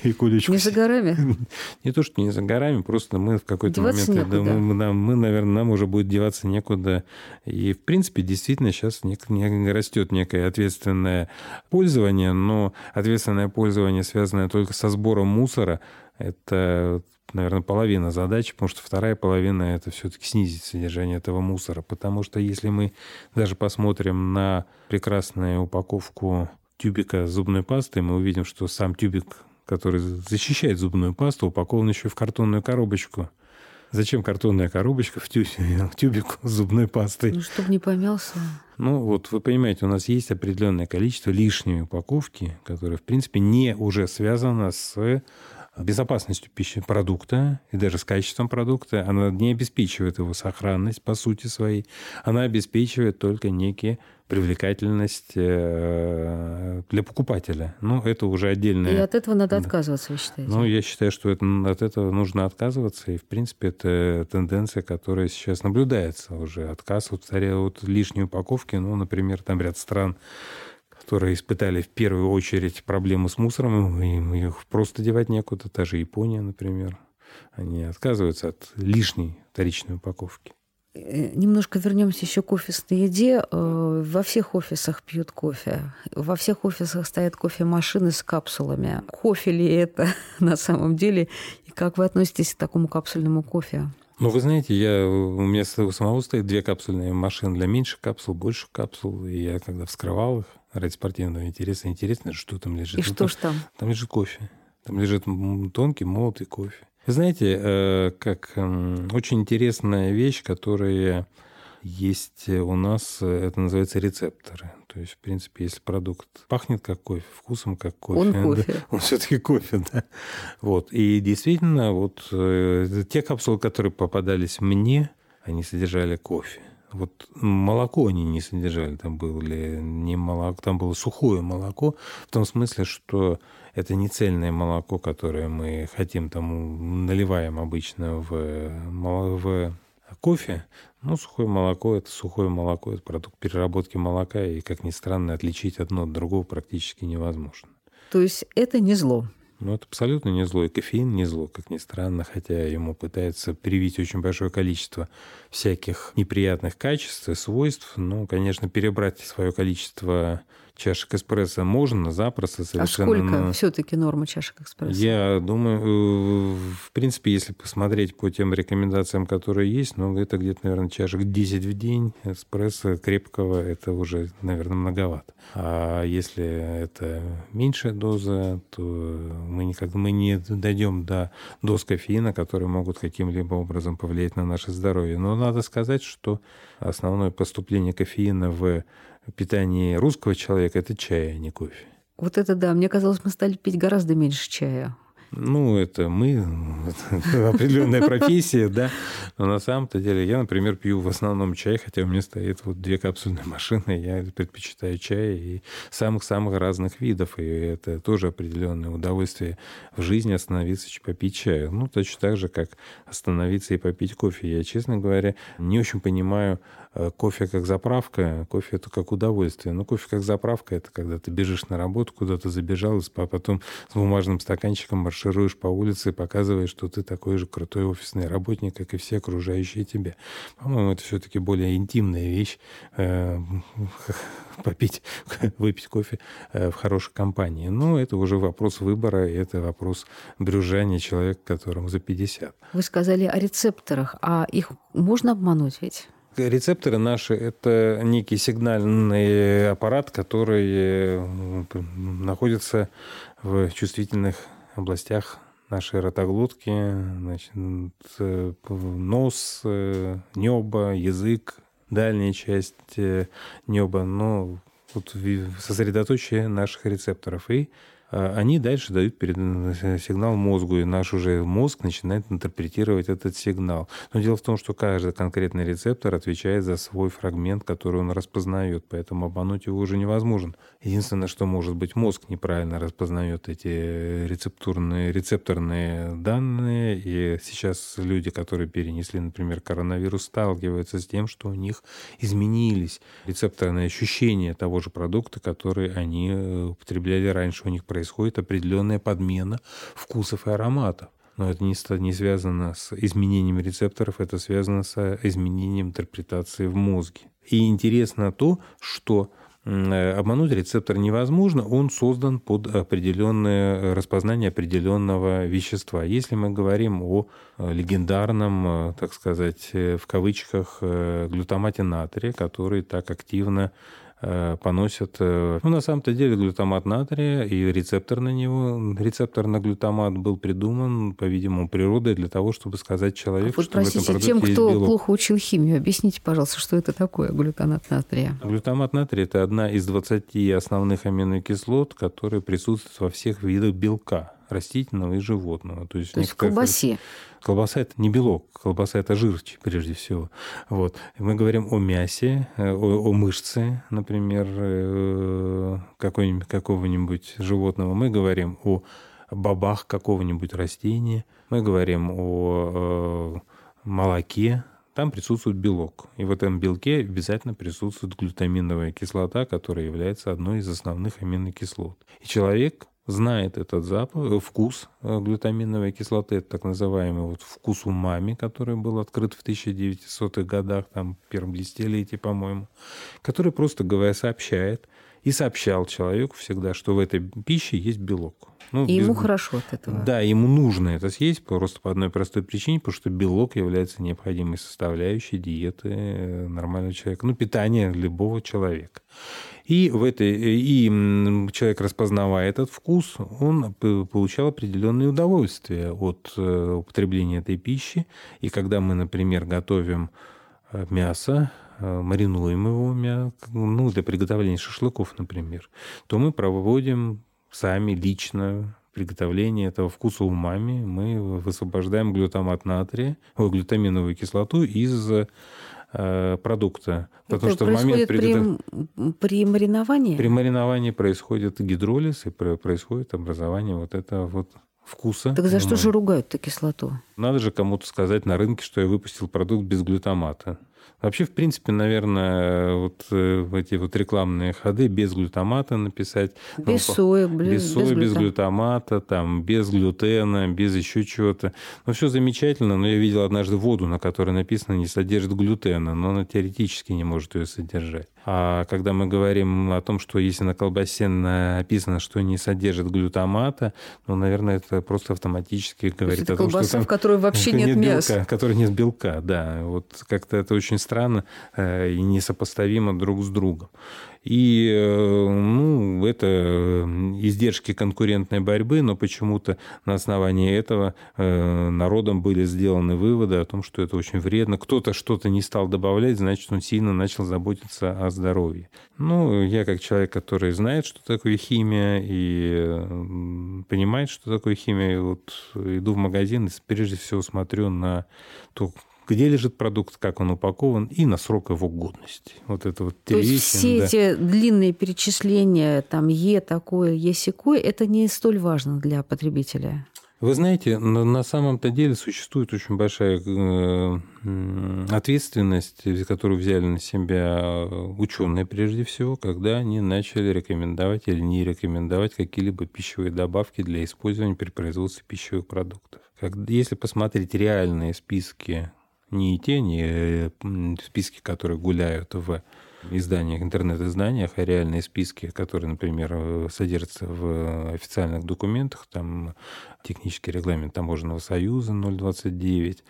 и куличку. Не за горами? *laughs* Не то, что не за горами, просто мы в какой-то момент... Да, мы, нам, мы, наверное, нам уже будет деваться некуда. И, в принципе, действительно сейчас не, не растет некое ответственное пользование, но ответственное пользование, связанное только со сбором мусора, это наверное, половина задачи, потому что вторая половина – это все-таки снизить содержание этого мусора. Потому что если мы даже посмотрим на прекрасную упаковку тюбика зубной пасты, мы увидим, что сам тюбик, который защищает зубную пасту, упакован еще в картонную коробочку. Зачем картонная коробочка в *laughs* тюбик с зубной пастой? Ну, чтобы не помялся. Ну, вот вы понимаете, у нас есть определенное количество лишней упаковки, которая, в принципе, не уже связана с безопасностью пищи продукта и даже с качеством продукта. Она не обеспечивает его сохранность по сути своей. Она обеспечивает только некие привлекательность э, для покупателя. Ну, это уже отдельное... И от этого надо отказываться, вы считаете? Ну, я считаю, что это, от этого нужно отказываться. И, в принципе, это тенденция, которая сейчас наблюдается уже. Отказ от, от лишней упаковки. Ну, например, там ряд стран которые испытали в первую очередь проблемы с мусором, им их просто девать некуда, та же Япония, например. Они отказываются от лишней вторичной упаковки. Э, немножко вернемся еще к офисной еде. Э, во всех офисах пьют кофе. Во всех офисах стоят кофемашины с капсулами. Кофе ли это *laughs* на самом деле? И как вы относитесь к такому капсульному кофе? Ну, вы знаете, я, у меня у самого стоит две капсульные машины для меньших капсул, больших капсул. И я когда вскрывал их ради спортивного интереса, интересно, что там лежит. И ну, что ж там? Там лежит кофе. Там лежит тонкий молотый кофе. Вы знаете, э, как очень интересная вещь, которая есть у нас, это называется рецепторы. То есть, в принципе, если продукт пахнет как кофе, вкусом как кофе, он, *laughs* кофе. Да, он все-таки кофе, *laughs* да. Вот. И действительно, вот э, те капсулы, которые попадались мне, они содержали кофе. Вот молоко они не содержали, там было не молоко, там было сухое молоко, в том смысле, что это не цельное молоко, которое мы хотим, там наливаем обычно в, в кофе. Ну, сухое молоко – это сухое молоко, это продукт переработки молока, и, как ни странно, отличить одно от другого практически невозможно. То есть это не зло? Ну, это абсолютно не зло. И кофеин не зло, как ни странно, хотя ему пытаются привить очень большое количество всяких неприятных качеств и свойств. Ну, конечно, перебрать свое количество чашек эспрессо можно запросто совершенно. А сколько все-таки норма чашек эспрессо? Я думаю, в принципе, если посмотреть по тем рекомендациям, которые есть, ну, это где-то, наверное, чашек 10 в день эспрессо крепкого, это уже, наверное, многовато. А если это меньшая доза, то мы, никак, мы не дойдем до доз кофеина, которые могут каким-либо образом повлиять на наше здоровье. Но надо сказать, что основное поступление кофеина в питании русского человека – это чай, а не кофе. Вот это да. Мне казалось, мы стали пить гораздо меньше чая. Ну, это мы, это определенная профессия, да. Но на самом-то деле я, например, пью в основном чай, хотя у меня стоит вот две капсульные машины, я предпочитаю чай и самых-самых разных видов. И это тоже определенное удовольствие в жизни остановиться и попить чаю. Ну, точно так же, как остановиться и попить кофе. Я, честно говоря, не очень понимаю кофе как заправка, кофе это как удовольствие. Но кофе как заправка это когда ты бежишь на работу, куда-то забежал, а потом с бумажным стаканчиком маршируешь по улице и показываешь, что ты такой же крутой офисный работник, как и все окружающие тебя. По-моему, это все-таки более интимная вещь э, *laughs* попить, *laughs* выпить кофе э, в хорошей компании. Но это уже вопрос выбора, это вопрос брюжания человека, которому за 50. Вы сказали о рецепторах, а их можно обмануть ведь? Рецепторы наши – это некий сигнальный аппарат, который находится в чувствительных областях нашей ротоглотки, значит, нос, небо, язык, дальняя часть неба, но вот сосредоточие наших рецепторов. И они дальше дают сигнал мозгу, и наш уже мозг начинает интерпретировать этот сигнал. Но дело в том, что каждый конкретный рецептор отвечает за свой фрагмент, который он распознает, поэтому обмануть его уже невозможно. Единственное, что может быть, мозг неправильно распознает эти рецептурные, рецепторные данные, и сейчас люди, которые перенесли, например, коронавирус, сталкиваются с тем, что у них изменились рецепторные ощущения того же продукта, который они э, употребляли раньше, у них происходит определенная подмена вкусов и ароматов. Но это не, не связано с изменением рецепторов, это связано с изменением интерпретации в мозге. И интересно то, что обмануть рецептор невозможно, он создан под определенное распознание определенного вещества. Если мы говорим о э, легендарном, э, так сказать, э, в кавычках, глютамате натрия, который так активно Э, поносят. Э, ну, на самом-то деле глютамат натрия и рецептор на него, рецептор на глютамат был придуман, по-видимому, природой для того, чтобы сказать человеку, а что простите, в этом тем, кто плохо учил химию, объясните, пожалуйста, что это такое глютамат натрия? Глютамат натрия – это одна из 20 основных аминокислот, которые присутствуют во всех видах белка растительного и животного. То есть, То есть в колбасе. Колбаса – это не белок, колбаса – это жир, прежде всего. Вот. Мы говорим о мясе, э, о, о мышце, например, э, какого-нибудь животного. Мы говорим о бобах какого-нибудь растения. Мы говорим о э, молоке, там присутствует белок. И в этом белке обязательно присутствует глютаминовая кислота, которая является одной из основных аминокислот. И человек знает этот запах, э, вкус э, глютаминовой кислоты, это так называемый вот вкус умами, который был открыт в 1900-х годах, там, в первом десятилетии, по-моему, который просто говоря сообщает и сообщал человеку всегда, что в этой пище есть белок. Ну, и без... ему хорошо от этого. Да, ему нужно это съесть просто по одной простой причине, потому что белок является необходимой составляющей диеты э, нормального человека, ну, питания любого человека. И, в этой, и человек, распознавая этот вкус, он получал определенное удовольствие от э, употребления этой пищи. И когда мы, например, готовим э, мясо, маринуем его, ну, для приготовления шашлыков, например, то мы проводим сами лично приготовление этого вкуса умами мы высвобождаем глютамат натрия, о, глютаминовую кислоту из э, продукта. Это Потому что в момент приготов... при, при мариновании? При мариновании происходит гидролиз и происходит образование вот этого вот вкуса. Так за что же ругают-то кислоту? Надо же кому-то сказать на рынке, что я выпустил продукт без глютамата. Вообще, в принципе, наверное, вот э, эти вот рекламные ходы без глютамата написать. Без ну, сои, без, без сои, без, без глютамата, там, без глютена, без еще чего-то. Ну, все замечательно, но я видел однажды воду, на которой написано «не содержит глютена», но она теоретически не может ее содержать. А когда мы говорим о том, что если на колбасе написано, что не содержит глютамата, ну, наверное, это просто автоматически говорит это о том, колбаса, что там в которой вообще *laughs* нет, нет мяса. Белка, в которой нет белка, да. Вот как-то это очень странно э, и несопоставимо друг с другом. И э, это э, издержки конкурентной борьбы, но почему-то на основании этого э, народом были сделаны выводы о том, что это очень вредно. Кто-то что-то не стал добавлять, значит, он сильно начал заботиться о здоровье. Ну, я как человек, который знает, что такое химия и понимает, что такое химия, вот иду в магазин и прежде всего смотрю на то, где лежит продукт, как он упакован и на срок его годности. Вот это вот То есть все да. эти длинные перечисления, там Е такое, Е секое, это не столь важно для потребителя? Вы знаете, на самом-то деле существует очень большая э, ответственность, которую взяли на себя ученые прежде всего, когда они начали рекомендовать или не рекомендовать какие-либо пищевые добавки для использования при производстве пищевых продуктов. Если посмотреть реальные списки не те, не э, списки, которые гуляют в изданиях, интернет-изданиях, а реальные списки, которые, например, э, содержатся в официальных документах, там технический регламент Таможенного союза 029,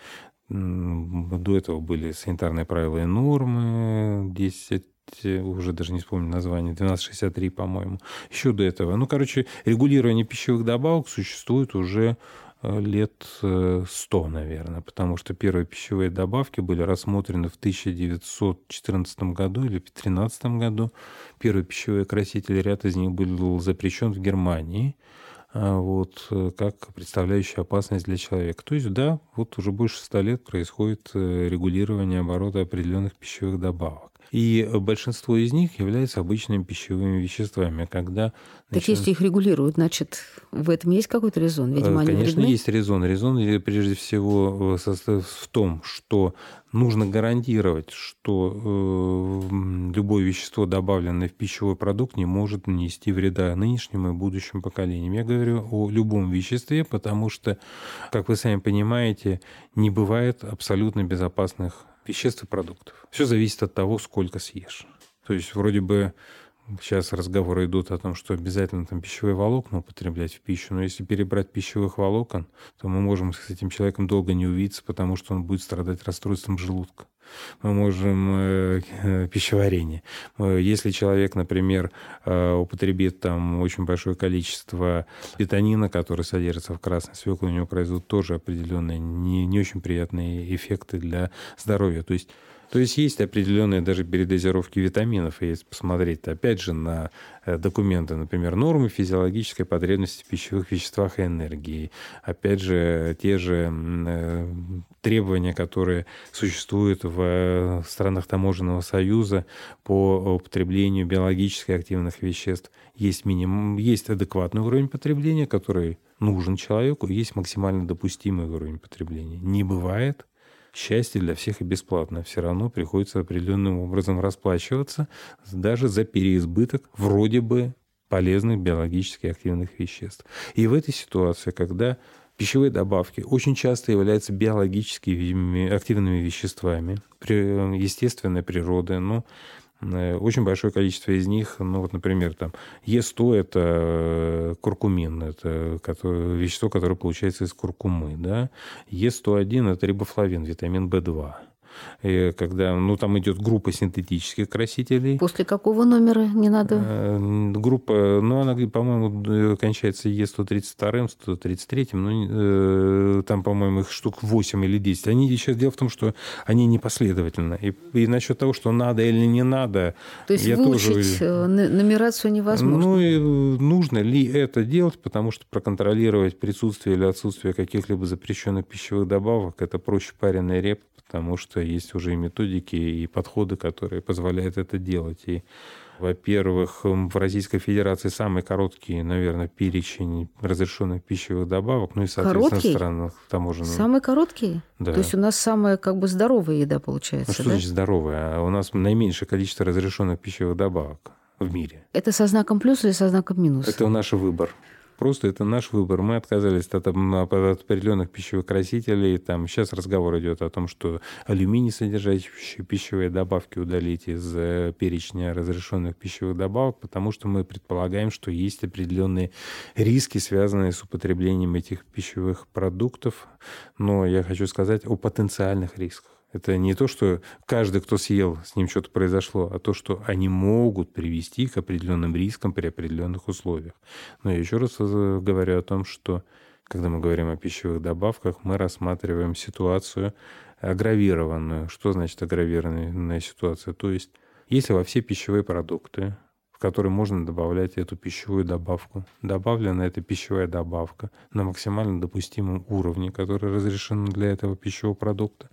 до этого были санитарные правила и нормы 10 уже даже не вспомню название, 1263, по-моему, еще до этого. Ну, короче, регулирование пищевых добавок существует уже лет 100, э, наверное, потому что первые пищевые добавки были рассмотрены в 1914 году или в 2013 году. Первые пищевые красители, ряд из них был запрещен в Германии – а, вот, э, как представляющая опасность для человека. То есть, да, вот уже больше ста лет происходит э, регулирование оборота определенных пищевых добавок. И большинство из них являются обычными пищевыми веществами. Когда так если их регулируют, значит, в этом есть какой-то резон? Видимо, они Конечно, вредны? есть резон. Резон прежде всего э, состоит в том, что нужно гарантировать, что э, любое вещество, добавленное в пищевой продукт, не может нанести вреда нынешним и будущим поколениям. Я говорю о любом веществе, потому что, как вы сами понимаете, не бывает абсолютно безопасных веществ и продуктов. Все зависит от того, сколько съешь. То есть вроде бы Сейчас разговоры идут о том, что обязательно там пищевые волокна употреблять в пищу, но если перебрать пищевых волокон, то мы можем с этим человеком долго не увидеться, потому что он будет страдать расстройством желудка. Мы можем э, э, пищеварение. Если человек, например, э, употребит там очень большое количество бетонина, который содержится в красной свекле, у него произойдут тоже определенные не, не очень приятные эффекты для здоровья. То есть то есть есть определенные даже передозировки витаминов, если посмотреть, опять же, на э, документы, например, нормы физиологической потребности в пищевых веществах и энергии. Опять же, те же э, требования, которые существуют в э, странах таможенного союза по употреблению биологически активных веществ. Есть, минимум, есть адекватный уровень потребления, который нужен человеку, есть максимально допустимый уровень потребления. Не бывает счастье для всех и бесплатно. Все равно приходится определенным образом расплачиваться даже за переизбыток вроде бы полезных биологически активных веществ. И в этой ситуации, когда пищевые добавки очень часто являются биологически активными веществами естественной природы, Э, очень большое количество из них, ну вот, например, там Е100 – это э, куркумин, это вещество, которое получается из куркумы, да. Е101 – это рибофлавин, витамин В2 и когда, ну, там идет группа синтетических красителей. После какого номера не надо? Э, группа, ну, она, по-моему, кончается Е132, 133, ну, там, по-моему, их штук 8 или 10. Они сейчас дело в том, что они непоследовательно. И, и насчет того, что надо или не надо, То есть я выучить тоже... Э, нумерацию невозможно? Ну, и нужно ли это делать, потому что проконтролировать присутствие или отсутствие каких-либо запрещенных пищевых добавок, это проще пареный реп, потому что есть уже и методики, и подходы, которые позволяют это делать. И, во-первых, в Российской Федерации самый короткий, наверное, перечень разрешенных пищевых добавок, ну и, соответственно, короткий? странах таможенных. Самый короткий? Да. То есть у нас самая как бы здоровая еда получается, Ну что да? значит здоровая? А у нас наименьшее количество разрешенных пищевых добавок в мире. Это со знаком плюс или со знаком минус? Это наш выбор. Просто это наш выбор. Мы отказались от, от определенных пищевых красителей. Там сейчас разговор идет о том, что алюминий, содержащие пищевые добавки, удалить из э, перечня разрешенных пищевых добавок, потому что мы предполагаем, что есть определенные риски, связанные с употреблением этих пищевых продуктов. Но я хочу сказать о потенциальных рисках. Это не то, что каждый, кто съел, с ним что-то произошло, а то, что они могут привести к определенным рискам при определенных условиях. Но я еще раз говорю о том, что когда мы говорим о пищевых добавках, мы рассматриваем ситуацию агравированную. Что значит агравированная ситуация? То есть, если во все пищевые продукты в который можно добавлять эту пищевую добавку. Добавлена эта пищевая добавка на максимально допустимом уровне, который разрешен для этого пищевого продукта,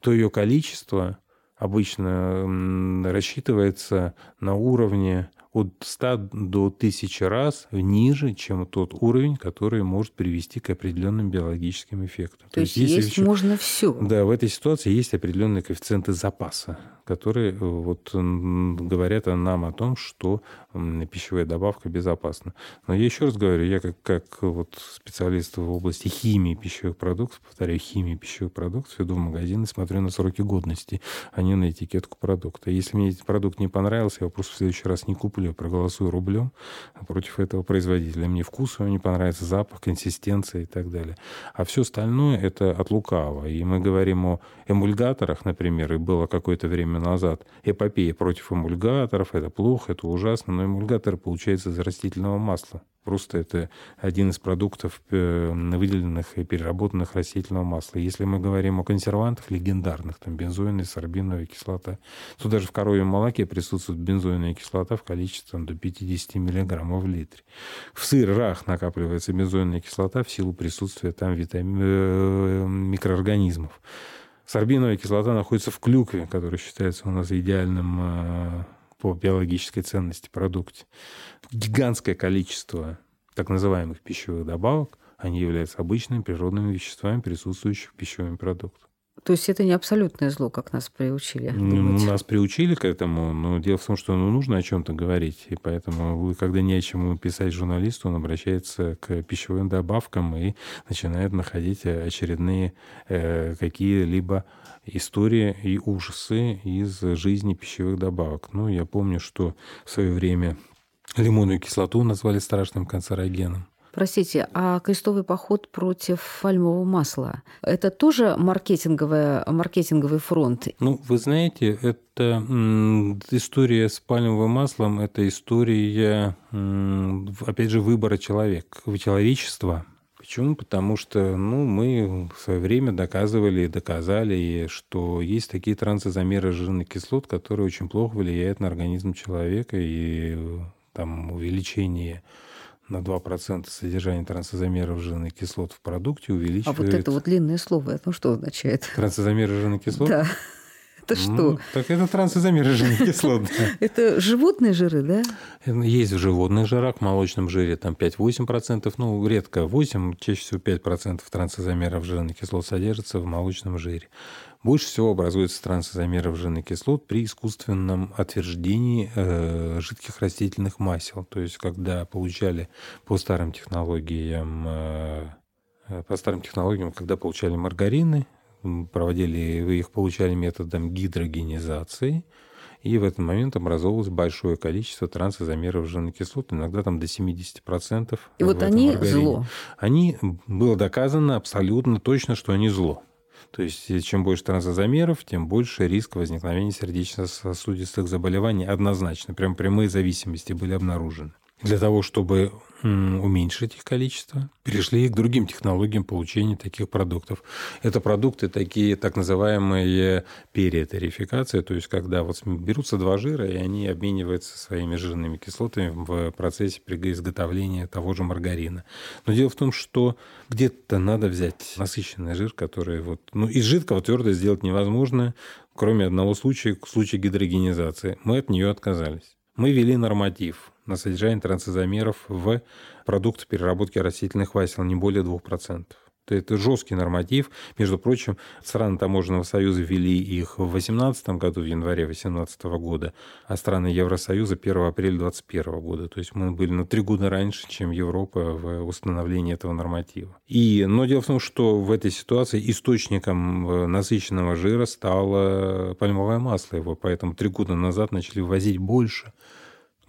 то ее количество обычно рассчитывается на уровне от 100 до 1000 раз ниже, чем тот уровень, который может привести к определенным биологическим эффектам. То, То есть есть еще... можно все. Да, в этой ситуации есть определенные коэффициенты запаса, которые э, вот говорят нам о том, что пищевая добавка безопасна. Но я еще раз говорю, я как, как вот специалист в области химии пищевых продуктов, повторяю, химии пищевых продуктов, иду в магазин и смотрю на сроки годности, а не на этикетку продукта. Если мне этот продукт не понравился, я его просто в следующий раз не куплю проголосую рублем против этого производителя. Мне вкус его не понравится, запах, консистенция и так далее. А все остальное это от лукавого. И мы говорим о эмульгаторах, например, и было какое-то время назад эпопея против эмульгаторов, это плохо, это ужасно, но эмульгаторы получаются из растительного масла. Просто это один из продуктов э, выделенных и переработанных растительного масла. Если мы говорим о консервантах легендарных, там бензоиная, сорбиновая кислота, то даже в коровьем молоке присутствует бензоиновая кислота в количестве там, до 50 миллиграммов в литре. В сырах накапливается бензоиновая кислота в силу присутствия там витамин, э, микроорганизмов. Сорбиновая кислота находится в клюкве, которая считается у нас идеальным э, по биологической ценности продукте. Гигантское количество так называемых пищевых добавок, они являются обычными природными веществами, присутствующими в пищевом продукте. То есть это не абсолютное зло, как нас приучили? Ну, нас приучили к этому, но дело в том, что ну, нужно о чем-то говорить. И поэтому, когда не о чем писать журналисту, он обращается к пищевым добавкам и начинает находить очередные э, какие-либо истории и ужасы из жизни пищевых добавок. Ну, я помню, что в свое время лимонную кислоту назвали страшным канцерогеном. Простите, а крестовый поход против пальмового масла – это тоже маркетинговый, маркетинговый фронт? Ну, вы знаете, это история с пальмовым маслом – это история, опять же, выбора человека, человечества. Почему? Потому что ну, мы в свое время доказывали и доказали, что есть такие трансозамеры жирных кислот, которые очень плохо влияют на организм человека, и там увеличение на 2% содержания трансозамеров жирных кислот в продукте увеличивает... А вот это вот длинное слово, это что означает? Трансозамеры жирных кислот? Да. Это что? Ну, так это трансозамеры жирных *laughs* кислот. Это животные жиры, да? Есть в животных жирах, в молочном жире там 5-8%, ну, редко 8, чаще всего 5% трансозамеров жирных кислот содержится в молочном жире. Больше всего образуется трансозамеров жирных кислот при искусственном отверждении э, жидких растительных масел. То есть, когда получали по старым технологиям, э, по старым технологиям, когда получали маргарины, проводили, вы их получали методом гидрогенизации, и в этот момент образовалось большое количество трансозамеров жирных кислот, иногда там до 70%. И вот они маргарине. зло. Они, было доказано абсолютно точно, что они зло. То есть э, чем больше трансозамеров, тем больше риск возникновения сердечно-сосудистых заболеваний однозначно. Прям прямые зависимости были обнаружены. Для того, чтобы уменьшить их количество, перешли к другим технологиям получения таких продуктов. Это продукты такие, так называемые периэтерификация, то есть когда вот берутся два жира, и они обмениваются своими жирными кислотами в процессе изготовления того же маргарина. Но дело в том, что где-то надо взять насыщенный жир, который вот... Ну, из жидкого твердое сделать невозможно, кроме одного случая, случая гидрогенизации. Мы от нее отказались. Мы ввели норматив на содержание трансизомеров в продукты переработки растительных масел не более 2%. Это жесткий норматив. Между прочим, страны Таможенного союза ввели их в 2018 году, в январе 2018 года, а страны Евросоюза 1 апреля 2021 года. То есть мы были на три года раньше, чем Европа в установлении этого норматива. И, но дело в том, что в этой ситуации источником э, насыщенного жира стало пальмовое масло его, поэтому три года назад начали ввозить больше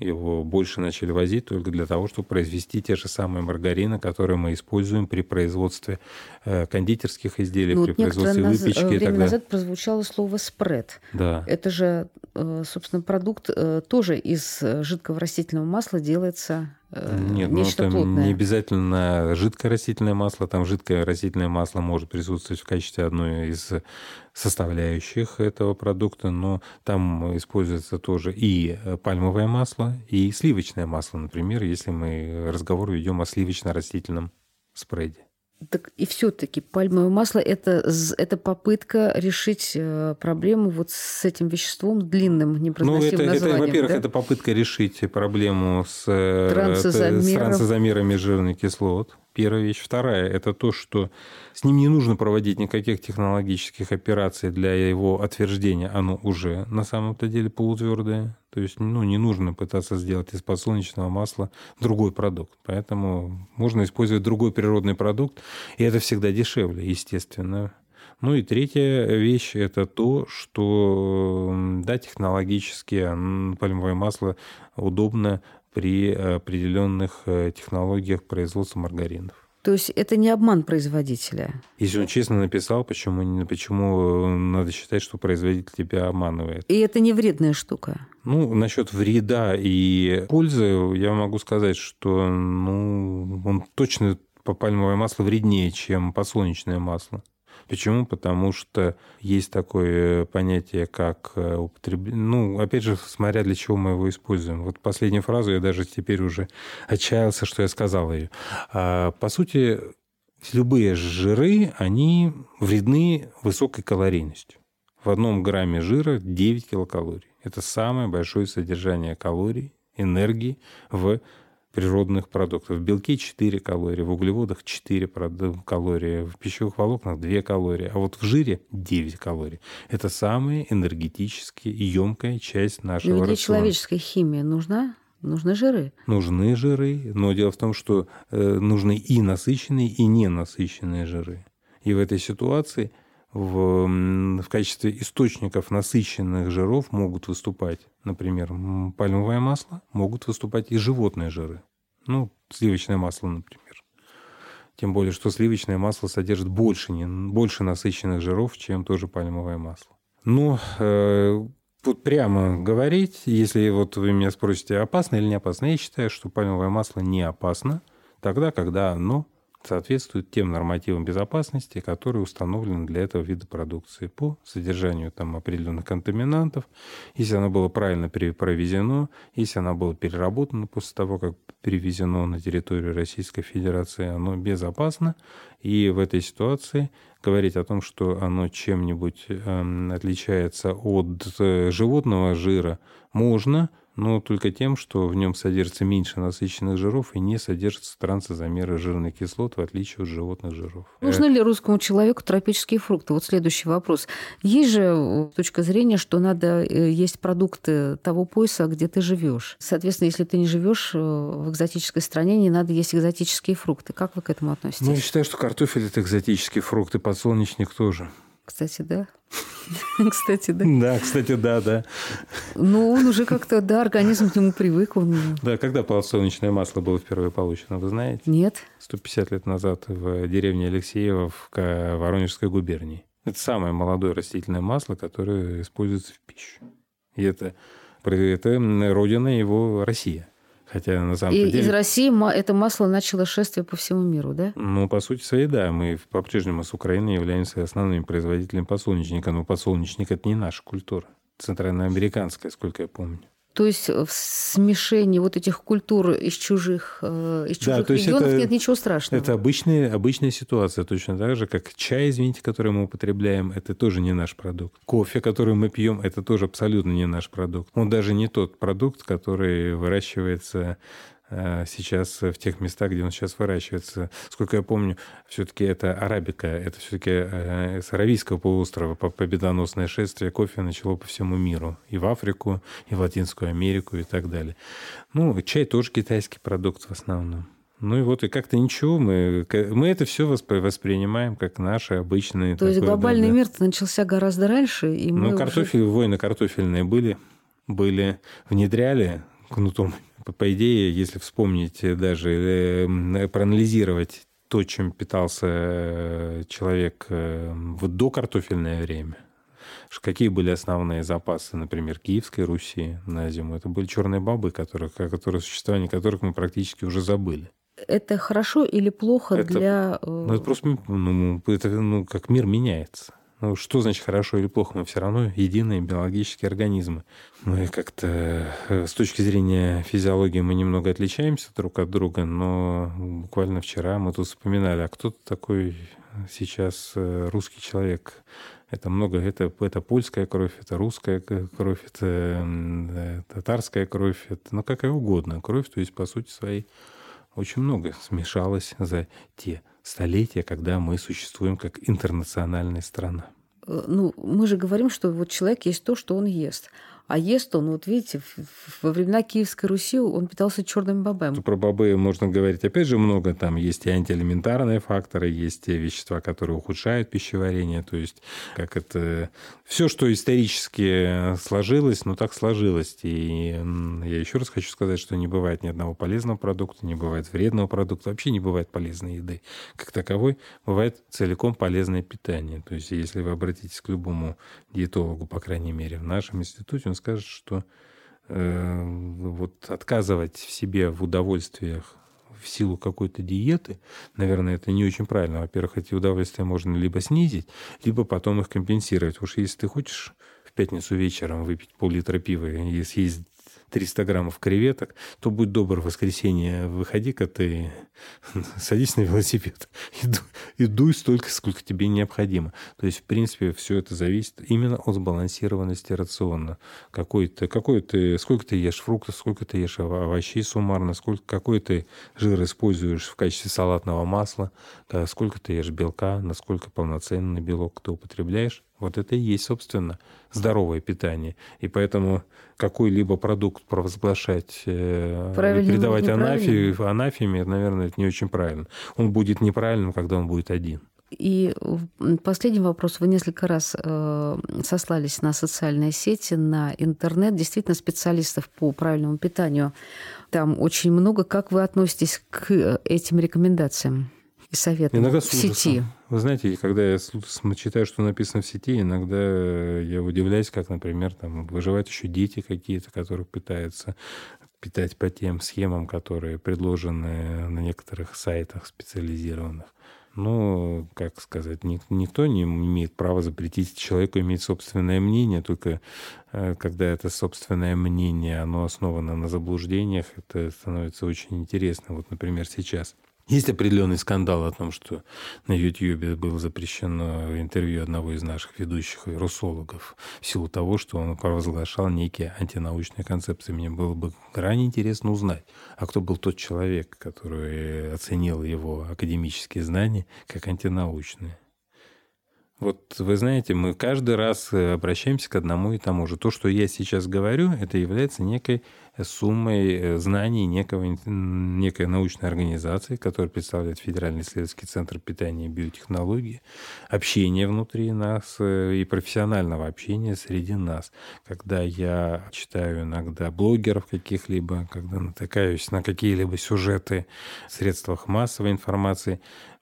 его больше начали возить только для того, чтобы произвести те же самые маргарины, которые мы используем при производстве э, кондитерских изделий, ну, при производстве выпечки время и так далее. назад прозвучало слово спред. Да. Это же, э, собственно, продукт э, тоже из жидкого растительного масла делается Э, Нет, ну, нечто там плотное. не обязательно жидкое растительное масло. Там жидкое растительное масло может присутствовать в качестве одной из составляющих этого продукта, но там используется тоже и пальмовое масло, и сливочное масло, например, если мы разговор ведем о сливочно-растительном спреде. Так и все-таки пальмовое масло это, это попытка решить э, проблему вот с этим веществом длинным, непроизносимым ну, это, названием. Это, во-первых, да? это попытка решить проблему с, с трансозамерами жирных кислот. Первая вещь. Вторая – это то, что с ним не нужно проводить никаких технологических операций для его отверждения. Оно уже на самом-то деле полутвердое. То есть ну, не нужно пытаться сделать из подсолнечного масла другой продукт. Поэтому можно использовать другой природный продукт, и это всегда дешевле, естественно. Ну и третья вещь – это то, что да, технологически пальмовое масло удобно при определенных э, технологиях производства маргаринов. То есть это не обман производителя? Если он честно написал, почему, почему надо считать, что производитель тебя обманывает? И это не вредная штука? Ну, насчет вреда и пользы я могу сказать, что ну, он точно по пальмовое масло вреднее, чем подсолнечное масло. Почему? Потому что есть такое понятие, как э, употребление. Ну, опять же, смотря для чего мы его используем. Вот последнюю фразу я даже теперь уже отчаялся, что я сказал ее. А, по сути, любые жиры, они вредны высокой калорийностью. В одном грамме жира 9 килокалорий. Это самое большое содержание калорий, энергии в природных продуктов. В белке 4 калории, в углеводах 4 калории, в пищевых волокнах 2 калории, а вот в жире 9 калорий. Это самая энергетически емкая часть нашего рациона. человеческой химии нужна Нужны жиры. Нужны жиры, но дело в том, что э, нужны и насыщенные, и ненасыщенные жиры. И в этой ситуации в, в качестве источников насыщенных жиров могут выступать, например, пальмовое масло, могут выступать и животные жиры. Ну, сливочное масло, например. Тем более, что сливочное масло содержит больше, не, больше насыщенных жиров, чем тоже пальмовое масло. Но э, вот прямо говорить, если вот вы меня спросите, опасно или не опасно, я считаю, что пальмовое масло не опасно тогда, когда оно соответствует тем нормативам безопасности, которые установлены для этого вида продукции по содержанию там определенных контаминантов, если оно было правильно провезено, если оно было переработано после того, как перевезено на территорию Российской Федерации, оно безопасно. И в этой ситуации говорить о том, что оно чем-нибудь э, отличается от э, животного жира, можно – но только тем, что в нем содержится меньше насыщенных жиров и не содержится трансозамера жирных кислот, в отличие от животных жиров. Нужны ли русскому человеку тропические фрукты? Вот следующий вопрос. Есть же э, точка зрения, что надо э, есть продукты того пояса, где ты живешь. Соответственно, если ты не живешь э, в экзотической стране, не надо есть экзотические фрукты. Как вы к этому относитесь? Ну, я считаю, что картофель – это экзотический фрукт, и подсолнечник тоже. Кстати, да. *laughs* Кстати, да. Да, кстати, да, да. Ну, он уже как-то, да, организм к нему привык. Он... Да, когда подсолнечное масло было впервые получено, вы знаете? Нет. 150 лет назад в деревне Алексеево в Воронежской губернии. Это самое молодое растительное масло, которое используется в пищу. И это, это родина его Россия. Хотя на самом и деле... из России это масло начало шествие по всему миру, да? Ну, по сути своей, да. Мы по-прежнему с Украиной являемся основными производителями подсолнечника. Но подсолнечник – это не наша культура. Центральноамериканская, сколько я помню. То есть в смешении вот этих культур из чужих, э, из чужих да, регионов это, нет ничего страшного. Это обычная, обычная ситуация, точно так же, как чай, извините, который мы употребляем, это тоже не наш продукт. Кофе, который мы пьем, это тоже абсолютно не наш продукт. Он даже не тот продукт, который выращивается Э, сейчас в тех местах, где он сейчас выращивается. Сколько я помню, все-таки это арабика, это все-таки э, с Аравийского полуострова победоносное шествие кофе начало по всему миру. И в Африку, и в Латинскую Америку, и так далее. Ну, чай тоже китайский продукт в основном. Ну и вот, и как-то ничего, мы, мы это все воспринимаем как наши обычные... То есть глобальный да, мир начался гораздо раньше, и мы Ну, картофель, уже... войны картофельные были, были, внедряли кнутом по идее, если вспомнить даже, э, проанализировать то, чем питался э, человек э, в докартофельное время, какие были основные запасы, например, Киевской Руси на зиму? Это были черные бабы, которые, которые существование которых мы практически уже забыли. Это хорошо или плохо это, для... Ну, это просто ну, это, ну, как мир меняется. Ну, что значит хорошо или плохо? Мы все равно единые биологические организмы. Мы как-то э, с точки зрения физиологии мы немного отличаемся друг от друга, но буквально вчера мы тут вспоминали, а кто такой сейчас э, русский человек? Это много, это, это польская кровь, это русская кровь, это э, татарская кровь, это ну какая угодно кровь, то есть по сути своей очень много смешалось за те столетия, когда мы существуем как интернациональная страна. Э, ну, мы же говорим, что вот человек есть то, что он ест. А ест он, вот видите, во времена Киевской Руси он питался черными бобами. Про бобы можно говорить опять же много. Там есть и антиэлементарные факторы, есть те вещества, которые ухудшают пищеварение. То есть как это... Все, что исторически сложилось, ну так сложилось. И я еще раз хочу сказать, что не бывает ни одного полезного продукта, не бывает вредного продукта, вообще не бывает полезной еды. Как таковой бывает целиком полезное питание. То есть если вы обратитесь к любому диетологу, по крайней мере, в нашем институте, он скажет, что э, вот отказывать в себе в удовольствиях в силу какой-то диеты, наверное, это не очень правильно. Во-первых, эти удовольствия можно либо снизить, либо потом их компенсировать. Уж если ты хочешь в пятницу вечером выпить пол-литра пива и съесть 300 граммов креветок, то будь добр, в воскресенье выходи-ка ты, *laughs* садись на велосипед *laughs* и, и дуй столько, сколько тебе необходимо. То есть, в принципе, все это зависит именно от сбалансированности рациона. Какой ты, какой ты, сколько ты ешь фруктов, сколько ты ешь овощей суммарно, сколько, какой ты жир используешь в качестве салатного масла, сколько ты ешь белка, насколько полноценный белок ты употребляешь. Вот это и есть, собственно, здоровое питание. И поэтому какой-либо продукт провозглашать, э, правильно, передавать анафи, анафеме, наверное, это не очень правильно. Он будет неправильным, когда он будет один. И последний вопрос. Вы несколько раз э, сослались на социальные сети, на интернет. Действительно, специалистов по правильному питанию там очень много. Как вы относитесь к этим рекомендациям? и советов иногда в сети. Вы знаете, когда я читаю, что написано в сети, иногда я удивляюсь, как, например, там выживают еще дети какие-то, которые пытаются питать по тем схемам, которые предложены на некоторых сайтах специализированных. Ну, как сказать, никто не имеет права запретить человеку иметь собственное мнение, только э, когда это собственное мнение, оно основано на заблуждениях, это становится очень интересно. Вот, например, сейчас – есть определенный скандал о том, что на YouTube было запрещено интервью одного из наших ведущих русологов в силу того, что он провозглашал некие антинаучные концепции. Мне было бы крайне интересно узнать, а кто был тот человек, который оценил его академические знания как антинаучные. Вот вы знаете, мы каждый раз обращаемся к одному и тому же. То, что я сейчас говорю, это является некой суммой э, знаний некого, некой научной организации, которая представляет Федеральный исследовательский центр питания и биотехнологии, общение внутри нас э, и профессионального общения среди нас. Когда я читаю иногда блогеров каких-либо, когда натыкаюсь на какие-либо сюжеты в средствах массовой информации,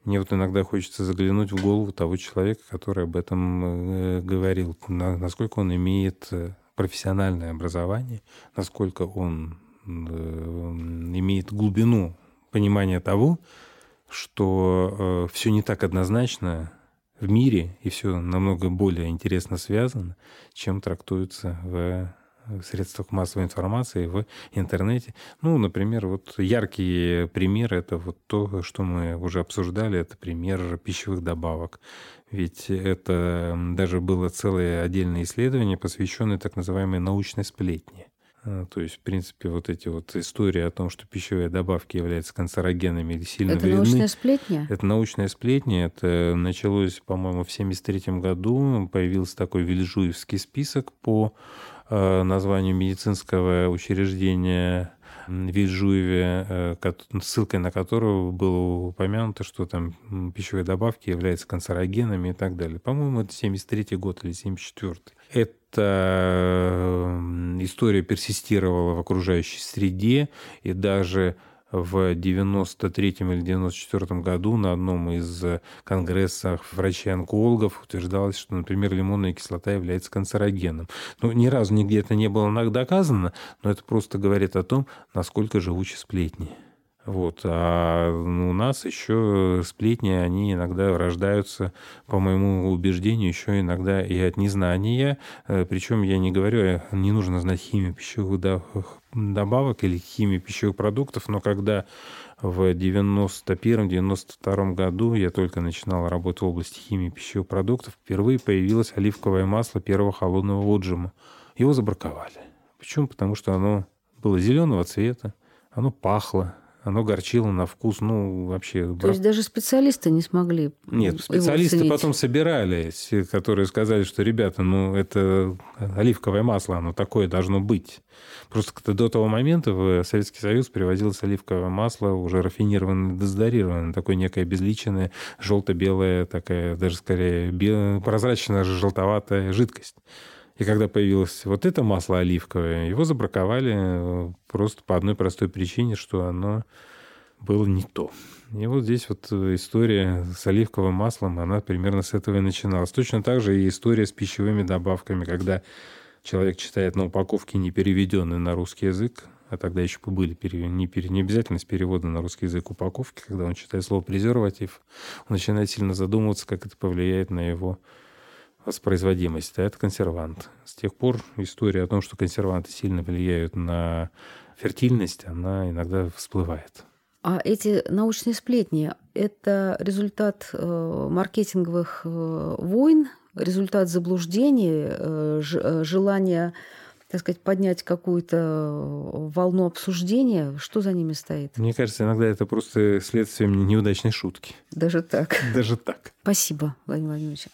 мне вот иногда хочется заглянуть в голову того человека, который об этом э, говорил, насколько он имеет профессиональное образование, насколько он э, имеет глубину понимания того, что э, все не так однозначно в мире и все намного более интересно связано, чем трактуется в средствах массовой информации, в интернете. Ну, например, вот яркие примеры, это вот то, что мы уже обсуждали, это пример пищевых добавок. Ведь это даже было целое отдельное исследование, посвященное так называемой научной сплетне. А, то есть, в принципе, вот эти вот истории о том, что пищевые добавки являются канцерогенами или сильно это вредны. Это научная сплетня? Это научная сплетня. Это началось, по-моему, в 1973 году. Появился такой Вильжуевский список по э, названию медицинского учреждения Вильжуеве, э, ссылкой на которого было упомянуто, что там пищевые добавки являются канцерогенами и так далее. По-моему, это 73 год или 74 Эта история персистировала в окружающей среде, и даже в 93 или 94 году на одном из конгрессов врачей-онкологов утверждалось, что, например, лимонная кислота является канцерогеном. Ну, ни разу нигде это не было доказано, но это просто говорит о том, насколько живучи сплетни. Вот. А у нас еще сплетни, они иногда рождаются, по моему убеждению, еще иногда и от незнания. Э, Причем я не говорю, не нужно знать химию пищевых добавок или химию пищевых продуктов, но когда в 91-92 году я только начинал работать в области химии пищевых продуктов, впервые появилось оливковое масло первого холодного отжима. Его забраковали. Почему? Потому что оно было зеленого цвета, оно пахло, оно горчило на вкус, ну, вообще... То есть даже специалисты не смогли Нет, специалисты потом собирались, которые сказали, что, ребята, ну, это оливковое масло, оно такое должно быть. Просто до того момента в Советский Союз привозилось оливковое масло, уже рафинированное, дезодорированное, такое некое безличенное, желто-белое, такая даже скорее прозрачная желтоватая жидкость. И когда появилось вот это масло оливковое, его забраковали э, просто по одной простой причине, что оно было не то. И вот здесь вот история с оливковым маслом, она примерно с этого и начиналась. Точно так же и история с пищевыми добавками, когда человек читает на упаковке не переведенный на русский язык, а тогда еще были не, пере, не обязательно с перевода на русский язык упаковки, когда он читает слово презерватив, он начинает сильно задумываться, как это повлияет на его воспроизводимость, а это консервант. С тех пор история о том, что консерванты сильно влияют на фертильность, она иногда всплывает. А эти научные сплетни – это результат э, маркетинговых э, войн, результат заблуждений, э, желания так сказать, поднять какую-то волну обсуждения, что за ними стоит? Мне кажется, иногда это просто следствие неудачной шутки. Даже так? Даже так. Спасибо, Владимир Владимирович.